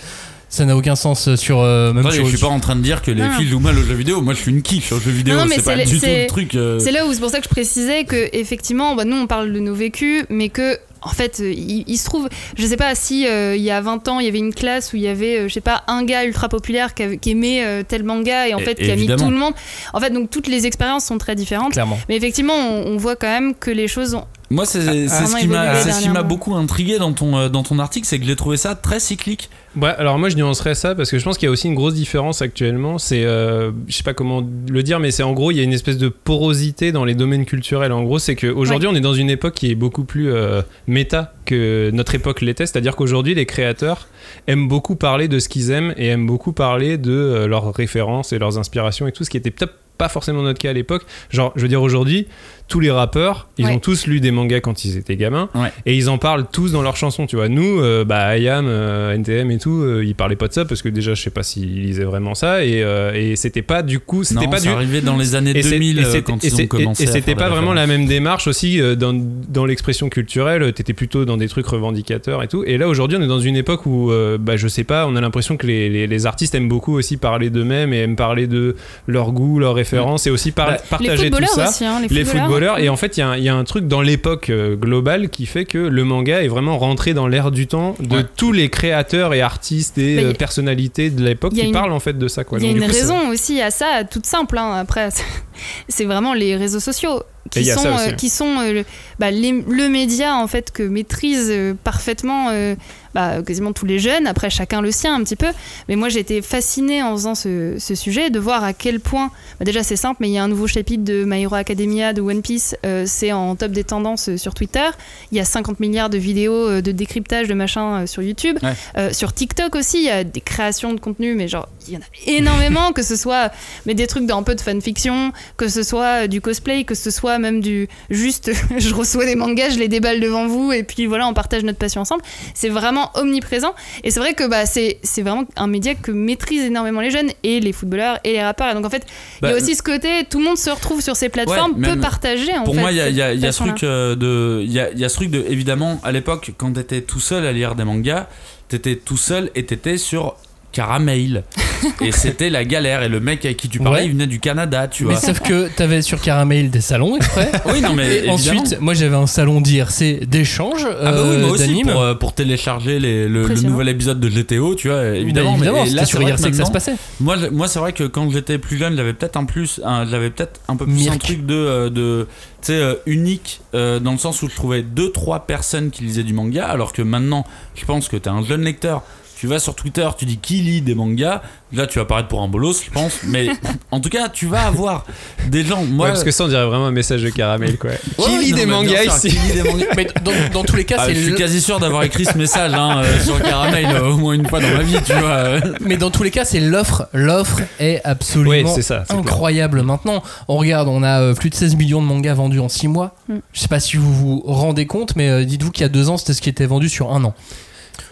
Ça n'a aucun sens sur euh, même Attendez, sur- je suis pas en train de dire que les Non, filles jouent mal aux jeux vidéo. Moi, je suis une quiche aux jeux vidéo. Non, c'est pas c'est- du tout le truc. euh, C'est là où c'est pour ça que je précisais que effectivement, bah, nous on parle de nos vécus, mais que en fait, euh, il, il se trouve, je sais pas si euh, il y a 20 ans, il y avait une classe où il y avait, euh, je sais pas, un gars ultra populaire qui, avait- qui aimait euh, tel manga et en Et- fait qui a mis tout le monde. En fait, donc toutes les expériences sont très différentes. clairement. Mais effectivement, on, on voit quand même que les choses ont Moi, c'est c'est ce qui m'a ce beaucoup intrigué dans ton, euh, dans ton article, c'est que j'ai trouvé ça très cyclique. Ouais, alors moi je nuancerais ça parce que je pense qu'il y a aussi une grosse différence actuellement. C'est, euh, je sais pas comment le dire, mais c'est en gros il y a une espèce de porosité dans les domaines culturels. En gros, c'est qu'aujourd'hui on est dans une époque qui est beaucoup plus euh, méta que notre époque l'était. C'est-à-dire qu'aujourd'hui les créateurs aiment beaucoup parler de ce qu'ils aiment et aiment beaucoup parler de euh, leurs références et leurs inspirations et tout, ce qui était peut-être pas forcément notre cas à l'époque. Genre, je veux dire aujourd'hui, tous les rappeurs, ils Ouais. ont tous lu des mangas quand ils étaient gamins Ouais. et ils en parlent tous dans leurs chansons, tu vois. Nous, euh, bah, IAM, euh, NTM et tout, euh, ils parlaient pas de ça parce que déjà, je sais pas s'ils lisaient vraiment ça et, euh, et c'était pas du coup, c'était Non, pas du. arrivé dans les années Et c'est- 2000 et euh, c'était- quand ils ont commencé et c'était pas vraiment la même démarche aussi euh, dans, dans l'expression culturelle. T'étais plutôt dans des trucs revendicateurs et tout. Et là aujourd'hui, on est dans une époque où, euh, bah, je sais pas, on a l'impression que les, les- les artistes aiment beaucoup aussi parler d'eux-mêmes et aiment parler de leur goût, leurs références et aussi par- Bah, partager Les tout footballeurs ça aussi, hein, les, les footballeurs. Et en fait, il y, a un- il y a un truc dans l'époque euh, globale qui fait que le manga est vraiment rentré dans l'air du temps de Ouais. tous les créateurs et artistes et Bah, euh, personnalités de l'époque qui une- parlent en fait de ça. Il y a Donc, une coup, raison aussi à ça, toute simple. hein. Après, c'est vraiment les réseaux sociaux qui sont, euh, qui sont euh, le, bah, les- le média en fait que maîtrisent euh, parfaitement bah, quasiment tous les jeunes. Après, chacun le sien un petit peu. Mais moi, j'ai été fascinée en faisant ce, ce sujet de voir à quel point. bah, déjà, c'est simple, mais il y a un nouveau chapitre de My Hero Academia de One Piece. c'est en top des tendances sur Twitter. Il y a 50 milliards de vidéos de décryptage de machin sur YouTube. Ouais. Sur TikTok aussi, il y a des créations de contenu, mais genre, il y en a énormément, que ce soit mais des trucs d'un peu de fanfiction, que ce soit du cosplay, que ce soit même du juste, je reçois des mangas, je les déballe devant vous, et puis voilà, on partage notre passion ensemble. C'est vraiment omniprésent. Et c'est vrai que bah, c'est vraiment un média que maîtrisent énormément les jeunes, et les footballeurs, et les rappeurs. Et donc en fait, il Bah, y a aussi ce côté, tout le monde se retrouve sur ces plateformes, Ouais, peut partager en Pour fait, moi, il y a, y y ce truc euh, de, il y a, il y a ce truc de, évidemment, à l'époque, quand t'étais tout seul à lire des mangas, t'étais tout seul et t'étais sur Caramel. et c'était la galère. Et le mec avec qui tu parlais, Ouais. il venait du Canada, tu Mais vois. sauf que t'avais sur Caramel des salons exprès. Oui, non, mais Et ensuite, moi j'avais un salon d'IRC d'échange Ah bah oui, euh, moi aussi, d'anime. pour, euh, pour télécharger les- le, nouvel épisode de GTO, tu vois, évidemment. Bah, évidemment, mais là, sur IRC que, ça se passait. Moi, je- moi c'est vrai que quand j'étais plus jeune, j'avais peut-être un plus, un- j'avais peut-être un peu plus un truc de, euh, de tu sais, euh, unique euh, dans le sens où je trouvais deux trois personnes qui lisaient du manga, alors que maintenant, je pense que t'es un jeune lecteur. Tu vas sur Twitter, tu dis qui lit des mangas? Là, tu vas paraître pour un bolos, je pense. Mais en tout cas, tu vas avoir des gens. Moi, Ouais, parce que ça, on dirait vraiment un message de caramel, quoi. Ouais, qui lit non, des mangas sûr, ici qui lit des mangas Mais dans, dans tous les cas, Ah, c'est je suis le- quasi sûr d'avoir écrit ce message hein, euh, sur Caramel euh, au moins une fois dans ma vie, tu vois. Mais dans tous les cas, c'est l'offre. L'offre est absolument ça, clair. incroyable. Maintenant, on regarde, on a euh, plus de 16 millions de mangas vendus en 6 mois. Mm. Je sais pas si vous vous rendez compte, mais dites-vous qu'il y a 2 ans, c'était ce qui était vendu sur un an.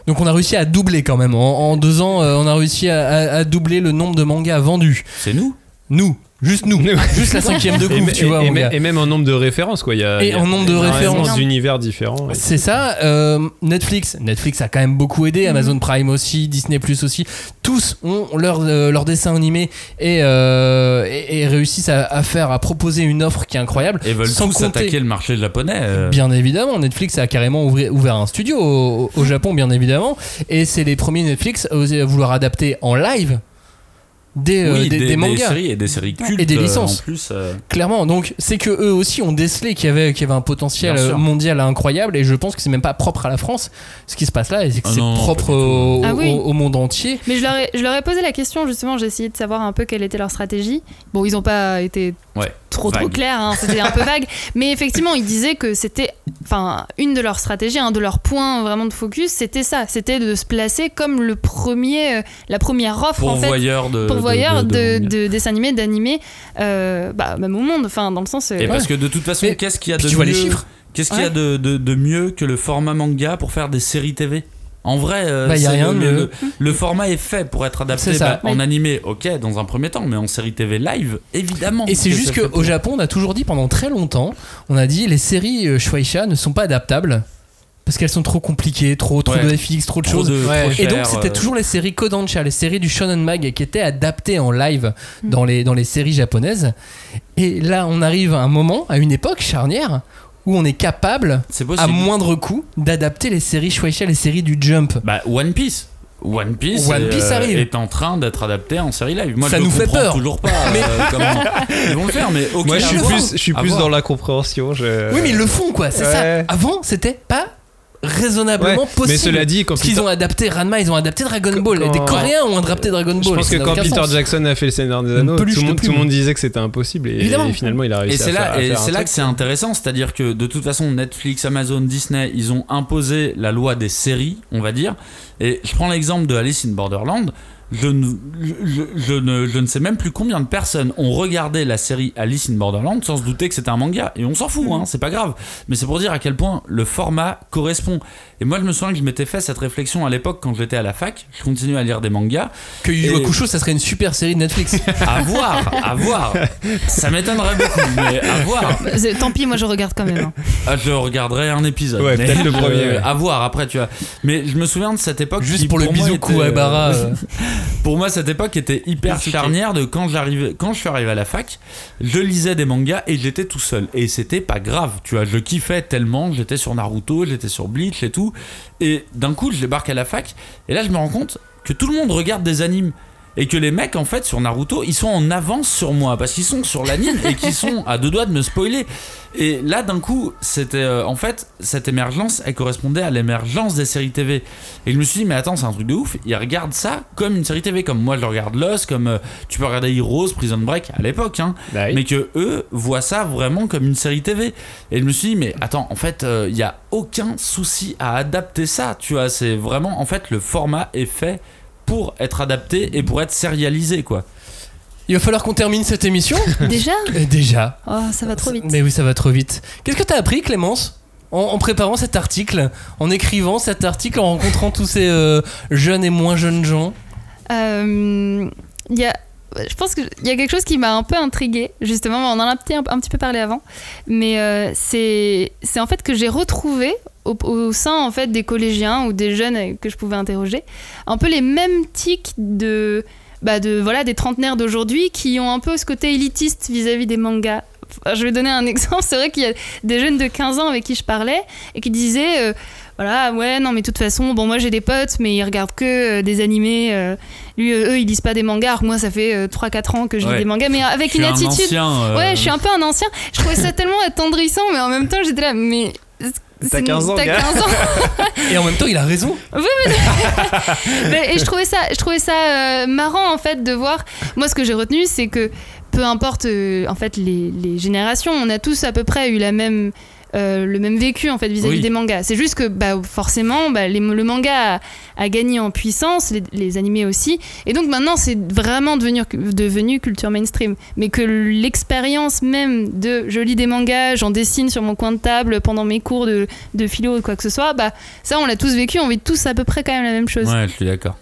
Donc on a réussi à doubler quand même. En, en deux ans, euh, on a réussi à, à- à doubler le nombre de mangas vendus. C'est nous? Nous, juste nous, juste la cinquième de me- tu et- vois. et même en nombre de références, quoi. Il y a, Et y a en nombre de références. d'univers différents. C'est ça. euh, Netflix, Netflix a quand même beaucoup aidé. Amazon Prime aussi, Disney Plus aussi. Tous ont leur euh, leur dessin animé et, euh, et, et réussissent à, à faire, à proposer une offre qui est incroyable. Et veulent Sans tous compter- attaquer le marché japonais. euh. Bien évidemment, Netflix a carrément ouvri- ouvert un studio au, au Japon, bien évidemment, et c'est les premiers Netflix à oser- à vouloir adapter en live des, euh, Oui, des, des mangas. séries et des séries cultes Et des euh, licences. en plus. euh. Clairement, donc c'est que eux aussi ont décelé qu'il y avait, qu'il y avait un potentiel mondial incroyable et je pense que c'est même pas propre à la France ce qui se passe là et c'est que Ah c'est non, propre au, Ah oui. au- au monde entier. Mais je leur, ai, je leur ai posé la question justement, j'ai essayé de savoir un peu quelle était leur stratégie. Bon, ils n'ont pas été Ouais. trop trop clairs, hein, c'était un peu vague. Mais effectivement, ils disaient que c'était, enfin, une de leurs stratégies, un de leurs points vraiment de focus, c'était ça, c'était de se placer comme le premier, euh, la première offre en fait, Pourvoyeur de. pourvoyeur de, de, de, de dessins animés, d'animés, euh, bah, même au monde, enfin, dans le sens. euh, Et parce que de toute façon, qu'est-ce qu'il y a de tu vois les chiffres. Qu'est-ce qu'il y a de, de mieux que le format manga pour faire des séries TV En vrai, euh, Bah, y a c'est rien le, de le- mieux. le- le format est fait pour être adapté C'est ça. bah, en animé, ok, dans un premier temps, mais en série TV live, évidemment. Et c'est juste qu'au pour- Japon, on a toujours dit pendant très longtemps, on a dit les séries euh, Shueisha ne sont pas adaptables parce qu'elles sont trop compliquées, trop, trop Ouais. de FX, trop de Trop choses. de- Ouais. trop Et donc c'était euh, toujours les séries Kodansha, les séries du Shonen Mag qui étaient adaptées en live dans les, dans les séries japonaises. Et là on arrive à un moment, à une époque charnière, où on est capable, à moindre coût, d'adapter les séries Shueisha, les séries du Jump. Bah, One Piece. One Piece, One est, Piece euh, arrive. est en train d'être adapté en série live. Moi, Ça je nous fait peur. toujours pas. Mais- euh, comment ils vont le faire, mais ok. Moi, je suis plus, je suis plus dans la compréhension. je- Oui, mais ils le font quoi, c'est Ouais. ça. Avant, c'était pas raisonnablement Ouais, possible. mais cela dit, quand Parce qu'ils Peter- ont adapté Ranma, ils ont adapté Dragon Ball. quand- Des Coréens ont adapté Dragon Ball. Je pense que quand Peter sens. Jackson a fait le Seigneur des Anneaux, tout le, de monde, tout le monde disait que c'était impossible et, Évidemment. et finalement il a réussi Et c'est à faire, là, à et c'est là truc. que c'est intéressant, c'est-à-dire que de toute façon Netflix, Amazon, Disney, ils ont imposé la loi des séries, on va dire. Et je prends l'exemple de Alice in Borderland. Je ne, je, je ne, je ne sais même plus combien de personnes ont regardé la série Alice in Borderland sans se douter que c'était un manga. Et on s'en fout, hein, c'est pas grave. Mais c'est pour dire à quel point le format correspond. Et moi, je me souviens que je m'étais fait cette réflexion à l'époque quand j'étais à la fac. Je continuais à lire des mangas. Que Yu Hakusho, ça serait une super série de Netflix. À voir, à voir. Ça m'étonnerait beaucoup, mais à voir. Tant pis, moi je regarde quand même. hein. Ah, je regarderai un épisode. Ouais, mais peut-être le premier, ouais. À voir après, tu vois. Mais je me souviens de cette époque. Juste qui, pour le bisou Kuwabara. euh, euh, Pour moi, cette époque était hyper charnière de quand j'arrivais, quand je suis arrivé à la fac, je lisais des mangas et j'étais tout seul. Et c'était pas grave, tu vois. Je kiffais tellement. J'étais sur Naruto, j'étais sur Bleach et tout. Et d'un coup, je débarque à la fac et là, je me rends compte que tout le monde regarde des animes. Et que les mecs, en fait, sur Naruto, ils sont en avance sur moi parce qu'ils sont sur l'anime et qu'ils sont à deux doigts de me spoiler. Et là, d'un coup, c'était euh, en fait cette émergence, elle correspondait à l'émergence des séries TV. Et je me suis dit, mais attends, c'est un truc de ouf. Ils regardent ça comme une série TV, comme moi je regarde Lost, comme euh, tu peux regarder Heroes, Prison Break à l'époque, hein. Bah oui. Mais que eux voient ça vraiment comme une série TV. Et je me suis dit, mais attends, en fait, il y a aucun souci à adapter ça. Tu vois, c'est vraiment, en fait, le format est fait pour être adapté et pour être sérialisé, quoi. Il va falloir qu'on termine cette émission. Déjà Et déjà. Oh, ça va trop vite. Mais oui, ça va trop vite. Qu'est-ce que t'as appris, Clémence en, en préparant cet article, en écrivant cet article, en rencontrant tous ces euh, jeunes et moins jeunes gens? Euh, Il y a. Je pense qu'il y a quelque chose qui m'a un peu intriguée, justement, on en a un petit, un, petit peu parlé avant, mais euh, c'est c'est en fait que j'ai retrouvé au, au sein en fait des collégiens ou des jeunes que je pouvais interroger, un peu les mêmes tics de, bah de voilà des trentenaires d'aujourd'hui qui ont un peu ce côté élitiste vis-à-vis des mangas. Enfin, Je vais donner un exemple, c'est vrai qu'il y a des jeunes de 15 ans avec qui je parlais et qui disaient euh, voilà, ouais, non, mais de toute façon, bon, moi j'ai des potes, mais ils regardent que euh, des animés. euh, lui, euh, eux, ils lisent pas des mangas. Alors moi, ça fait euh, 3-4 ans que je lis des mangas, mais avec une un attitude. ancien, Ouais, je suis un peu un ancien. Je trouvais ça tellement attendrissant, mais en même temps, j'étais là, mais. T'as 15 ans, T'as gars. 15 ans. Et en même temps, il a raison. Oui, mais- Mais- et je trouvais ça, je trouvais ça euh, marrant en fait de voir. Moi, ce que j'ai retenu, c'est que peu importe euh, en fait les, les générations, on a tous à peu près eu la même. Euh, le même vécu en fait vis-à-vis Oui. des mangas. C'est juste que bah, forcément bah, les- le manga a, a gagné en puissance, les, les animés aussi, et donc maintenant c'est vraiment devenu, devenu culture mainstream. Mais que l'expérience même de je lis des mangas, j'en dessine sur mon coin de table pendant mes cours de, de philo ou quoi que ce soit, bah ça on l'a tous vécu, on vit tous à peu près quand même la même chose. Ouais, je suis d'accord.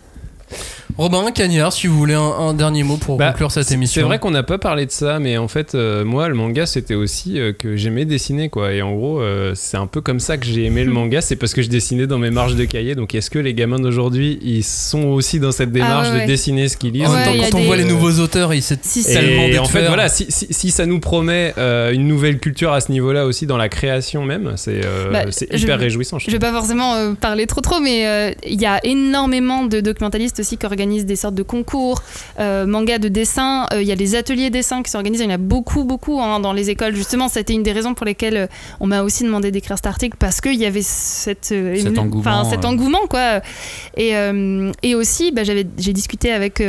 Robin Cagnard, si vous voulez un, un dernier mot pour Bah, conclure cette émission. C'est vrai qu'on n'a pas parlé de ça, mais en fait, euh, moi, le manga, c'était aussi euh, que j'aimais dessiner, quoi. Et en gros, euh, c'est un peu comme ça que j'ai aimé le manga, c'est parce que je dessinais dans mes marges de cahier. Donc, est-ce que les gamins d'aujourd'hui, ils sont aussi dans cette démarche ouais. de dessiner ce qu'ils lisent En même temps, quand on des- voit les nouveaux auteurs, il s'est Si, si. tellement Et en fait, voilà, si, si- si ça nous promet euh, une nouvelle culture à ce niveau-là aussi dans la création même, c'est euh, Bah, je- hyper réjouissant. Je Je vais pas forcément euh, parler trop trop, mais euh, il y a énormément de documentalistes aussi qui organisent des sortes de concours, euh, manga de dessin. Euh, Il y a des ateliers dessin qui s'organisent. Il y en a beaucoup beaucoup hein, dans les écoles. Justement, c'était une des raisons pour lesquelles euh, on m'a aussi demandé d'écrire cet article parce qu'il y avait cette, euh, Cet engouement, enfin, cet engouement quoi. Et, et aussi, bah, j'ai discuté avec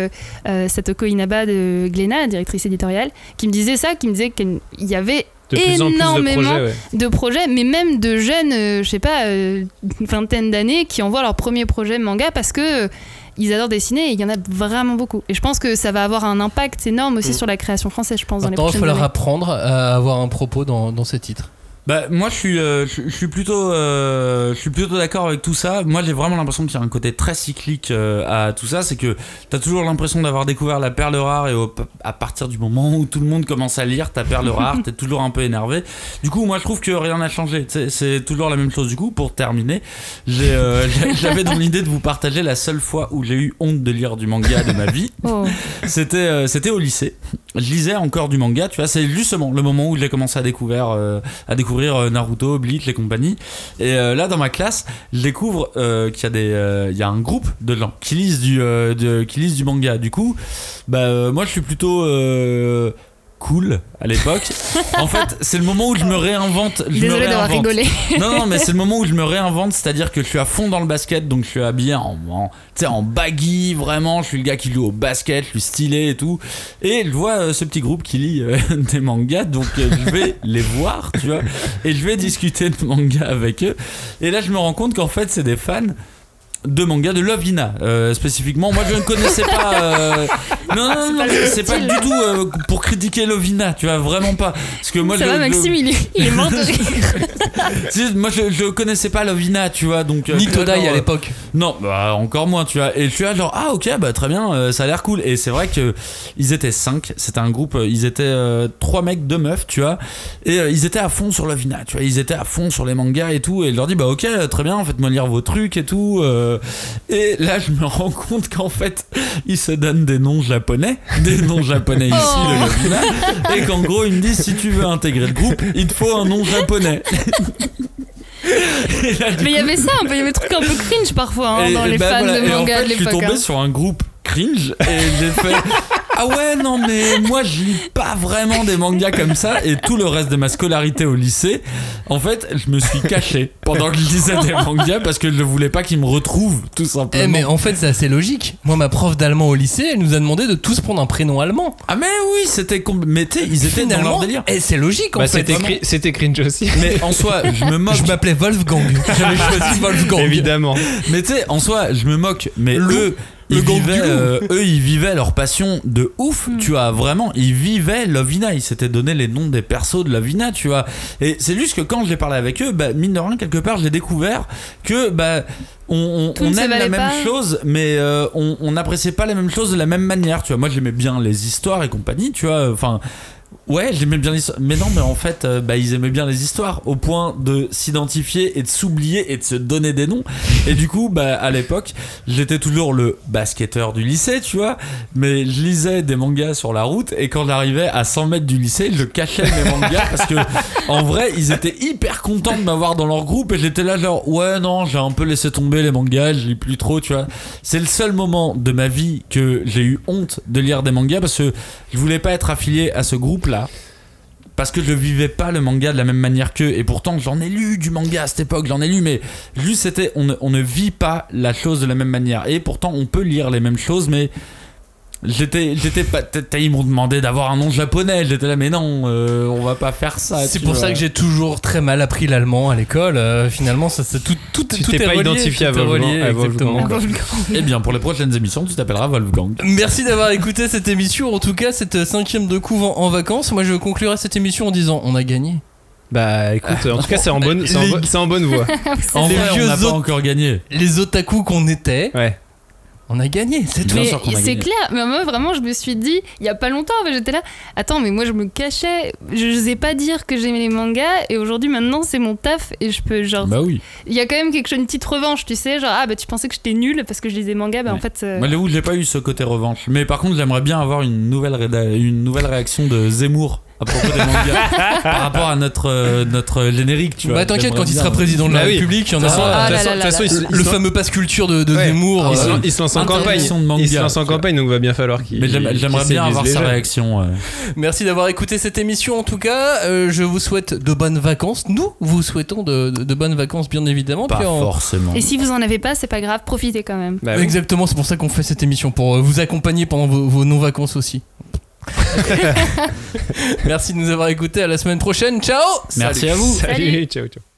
Satoko Inaba de Glénat, directrice éditoriale, qui me disait ça, qui me disait qu'il y avait de plus en plus de énormément projets. ouais. de projets, mais même de jeunes, euh, je sais pas, euh, une vingtaine d'années, qui envoient leur premier projet manga parce que ils adorent dessiner et il y en a vraiment beaucoup. Et je pense que ça va avoir un impact énorme aussi Mm. sur la création française, je pense, dans les il va falloir années. apprendre à avoir un propos dans, dans ces titres. Bah moi je suis euh, je, je suis plutôt euh, je suis plutôt d'accord avec tout ça. Moi j'ai vraiment l'impression qu'il y a un côté très cyclique euh, à tout ça, c'est que t'as toujours l'impression d'avoir découvert la perle rare et au- à partir du moment où tout le monde commence à lire ta perle rare, t'es toujours un peu énervé. Du coup moi je trouve que rien n'a changé. C'est- C'est toujours la même chose. Du coup pour terminer, euh, j'avais dans l'idée de vous partager la seule fois où j'ai eu honte de lire du manga de ma vie. Oh. C'était euh, c'était au lycée. Je lisais encore du manga, tu vois, c'est justement le moment où j'ai commencé à découvrir euh, à découvrir euh, Naruto, Bleach, les compagnies. Et euh, là, dans ma classe, je découvre euh, qu'il y a des, il y un groupe de gens qui lisent du, manga. Du coup, bah moi, je suis plutôt cool à l'époque. en fait, c'est le moment où je me réinvente. je me Désolée d'avoir rigolé. Non, non, mais c'est le moment où je me réinvente, c'est-à-dire que je suis à fond dans le basket, donc je suis habillé en, en, en baggy, vraiment. Je suis le gars qui joue au basket, je suis stylé et tout. Et je vois euh, ce petit groupe qui lit euh, des mangas, donc euh, je vais les voir, tu vois, et je vais discuter de mangas avec eux. Et là, je me rends compte qu'en fait, c'est des fans de manga de Lovina euh, spécifiquement moi je ne connaissais pas euh, non non non, c'est pas du tout euh, pour critiquer Lovina tu vois vraiment pas parce que moi Ça je, va, Maxime, il est, il est mort de rire. moi je, je connaissais pas Lovina, tu vois, donc. euh, Ni Todai à euh, l'époque. Non, bah encore moins, tu vois. Et je suis là genre ah ok bah très bien, euh, ça a l'air cool. Et c'est vrai que ils étaient 5 c'était un groupe, euh, ils étaient euh, trois mecs, deux meufs, tu vois. Et euh, ils étaient à fond sur Lovina, tu vois. Ils étaient à fond sur les mangas et tout. Et je leur dis bah ok très bien, faites-moi lire vos trucs et tout. euh. et là je me rends compte qu'en fait ils se donnent des noms japonais, des noms japonais ici Oh. Lovina. Et qu'en gros ils me disent si tu veux intégrer le groupe, il te faut un nom japonais. Là, Mais il y avait ça, il y avait des trucs un peu cringe parfois hein, dans les bah fans voilà. de Et en manga fait, de Je suis tombé hein. sur un groupe cringe et j'ai fait Ah ouais, non, mais moi je lis pas vraiment des mangas comme ça. Et tout le reste de ma scolarité au lycée, en fait, je me suis caché pendant que je lisais des mangas parce que je ne voulais pas qu'ils me retrouvent, tout Eh, simplement. mais en fait, c'est assez logique. Moi, ma prof d'allemand au lycée, elle nous a demandé de tous prendre un prénom allemand. Ah, mais oui, c'était. Mais tu sais, ils étaient dans leur Finalement, délire. et c'est logique en Bah, fait. c'était cringe aussi. Mais en soi, je me moque. Je m'appelais Wolfgang. J'avais choisi Wolfgang. Évidemment. Mais tu sais, en soi, je me moque. Mais Le- eux, le ils vivaient, euh, eux, ils vivaient leur passion de ouf. Tu vois, vraiment, ils vivaient Lovina. Ils s'étaient donné les noms des persos de Lovina, tu vois. Et c'est juste que quand j'ai parlé avec eux, bah, mine de rien, quelque part, j'ai découvert que bah, on, on- aime la même pas. chose, mais euh, on on n'appréciait pas les mêmes choses de la même manière. Tu vois, moi, j'aimais bien les histoires et compagnie, tu vois. Enfin. Ouais, j'aimais bien l'histoire. Mais non, mais en fait, euh, bah, ils aimaient bien les histoires au point de s'identifier et de s'oublier et de se donner des noms. Et du coup, bah, à l'époque, j'étais toujours le basketteur du lycée, tu vois. Mais je lisais des mangas sur la route et quand j'arrivais à 100 mètres du lycée, je cachais mes mangas parce que, en vrai, ils étaient hyper contents de m'avoir dans leur groupe et j'étais là, genre, ouais, non, j'ai un peu laissé tomber les mangas, je lis plus trop, tu vois. C'est le seul moment de ma vie que j'ai eu honte de lire des mangas parce que je voulais pas être affilié à ce groupe-là. Parce que je vivais pas le manga de la même manière qu'eux. Et pourtant, j'en ai lu du manga à cette époque, j'en ai lu, mais juste c'était, on ne, on ne vit pas la chose de la même manière. Et pourtant, on peut lire les mêmes choses, mais j'étais, j'étais pas. Ils m'ont demandé d'avoir un nom japonais. J'étais là, mais non, euh, on va pas faire ça. C'est pour vois. ça que j'ai toujours très mal appris l'allemand à l'école. Euh, finalement, ça, ça- tout, tout, Tu tout t'es est pas relié, identifié à tout est Wolfgang- relié, à Wolfgang. exactement. Eh bien, pour les prochaines émissions, tu t'appelleras Wolfgang. Merci d'avoir écouté cette émission, en tout cas cette cinquième de couve en, vacances. Moi je conclurai cette émission en disant on a gagné. Bah écoute, en tout cas, c'est en bonne, c'est en, Les- bo- c'est en bonne voie. En vrai, on n'a pas encore gagné. Les otaku qu'on était, Ouais. On a gagné, c'est tout. Bien Mais sûr qu'on a c'est clair, mais moi vraiment je me suis dit, il y a pas longtemps, j'étais là, attends, mais moi je me cachais, je n'osais pas dire que j'aimais les mangas, et aujourd'hui maintenant c'est mon taf, et je peux genre. Bah oui. Il y a quand même quelque chose, une petite revanche, tu sais, genre, ah bah tu pensais que j'étais nulle parce que je lisais manga, bah en fait. euh, Moi, j'avoue, j'ai pas eu ce côté revanche. Mais par contre, j'aimerais bien avoir une nouvelle, une nouvelle réaction de Zemmour à propos des mangas par rapport à notre, euh, notre générique, tu vois. Bah t'inquiète, quand il sera président de la Bah oui. République, il y en De toute façon, aura. Ah de là toute là façon, là. il se- Le, il le se- fameux passe culture de, de Ouais. Zemmour. Il se, euh, il se lance en campagne. interdiction de manga, Il se lance en tu vois. campagne, donc va bien falloir qu'il. Mais j'aime- qu'il j'aimerais bien avoir les sa jeunes. réaction. Merci d'avoir écouté cette émission en tout cas. Euh, je vous souhaite de bonnes vacances. Nous vous souhaitons de, de- de bonnes vacances bien évidemment. Pas Puis on- forcément. Et si vous en avez pas, c'est pas grave, profitez quand même. Bah oui. Exactement, c'est pour ça qu'on fait cette émission, pour euh, vous accompagner pendant vos, vos non-vacances aussi. Merci de nous avoir écoutés, à la semaine prochaine, ciao Merci à vous. Salut, ciao, ciao.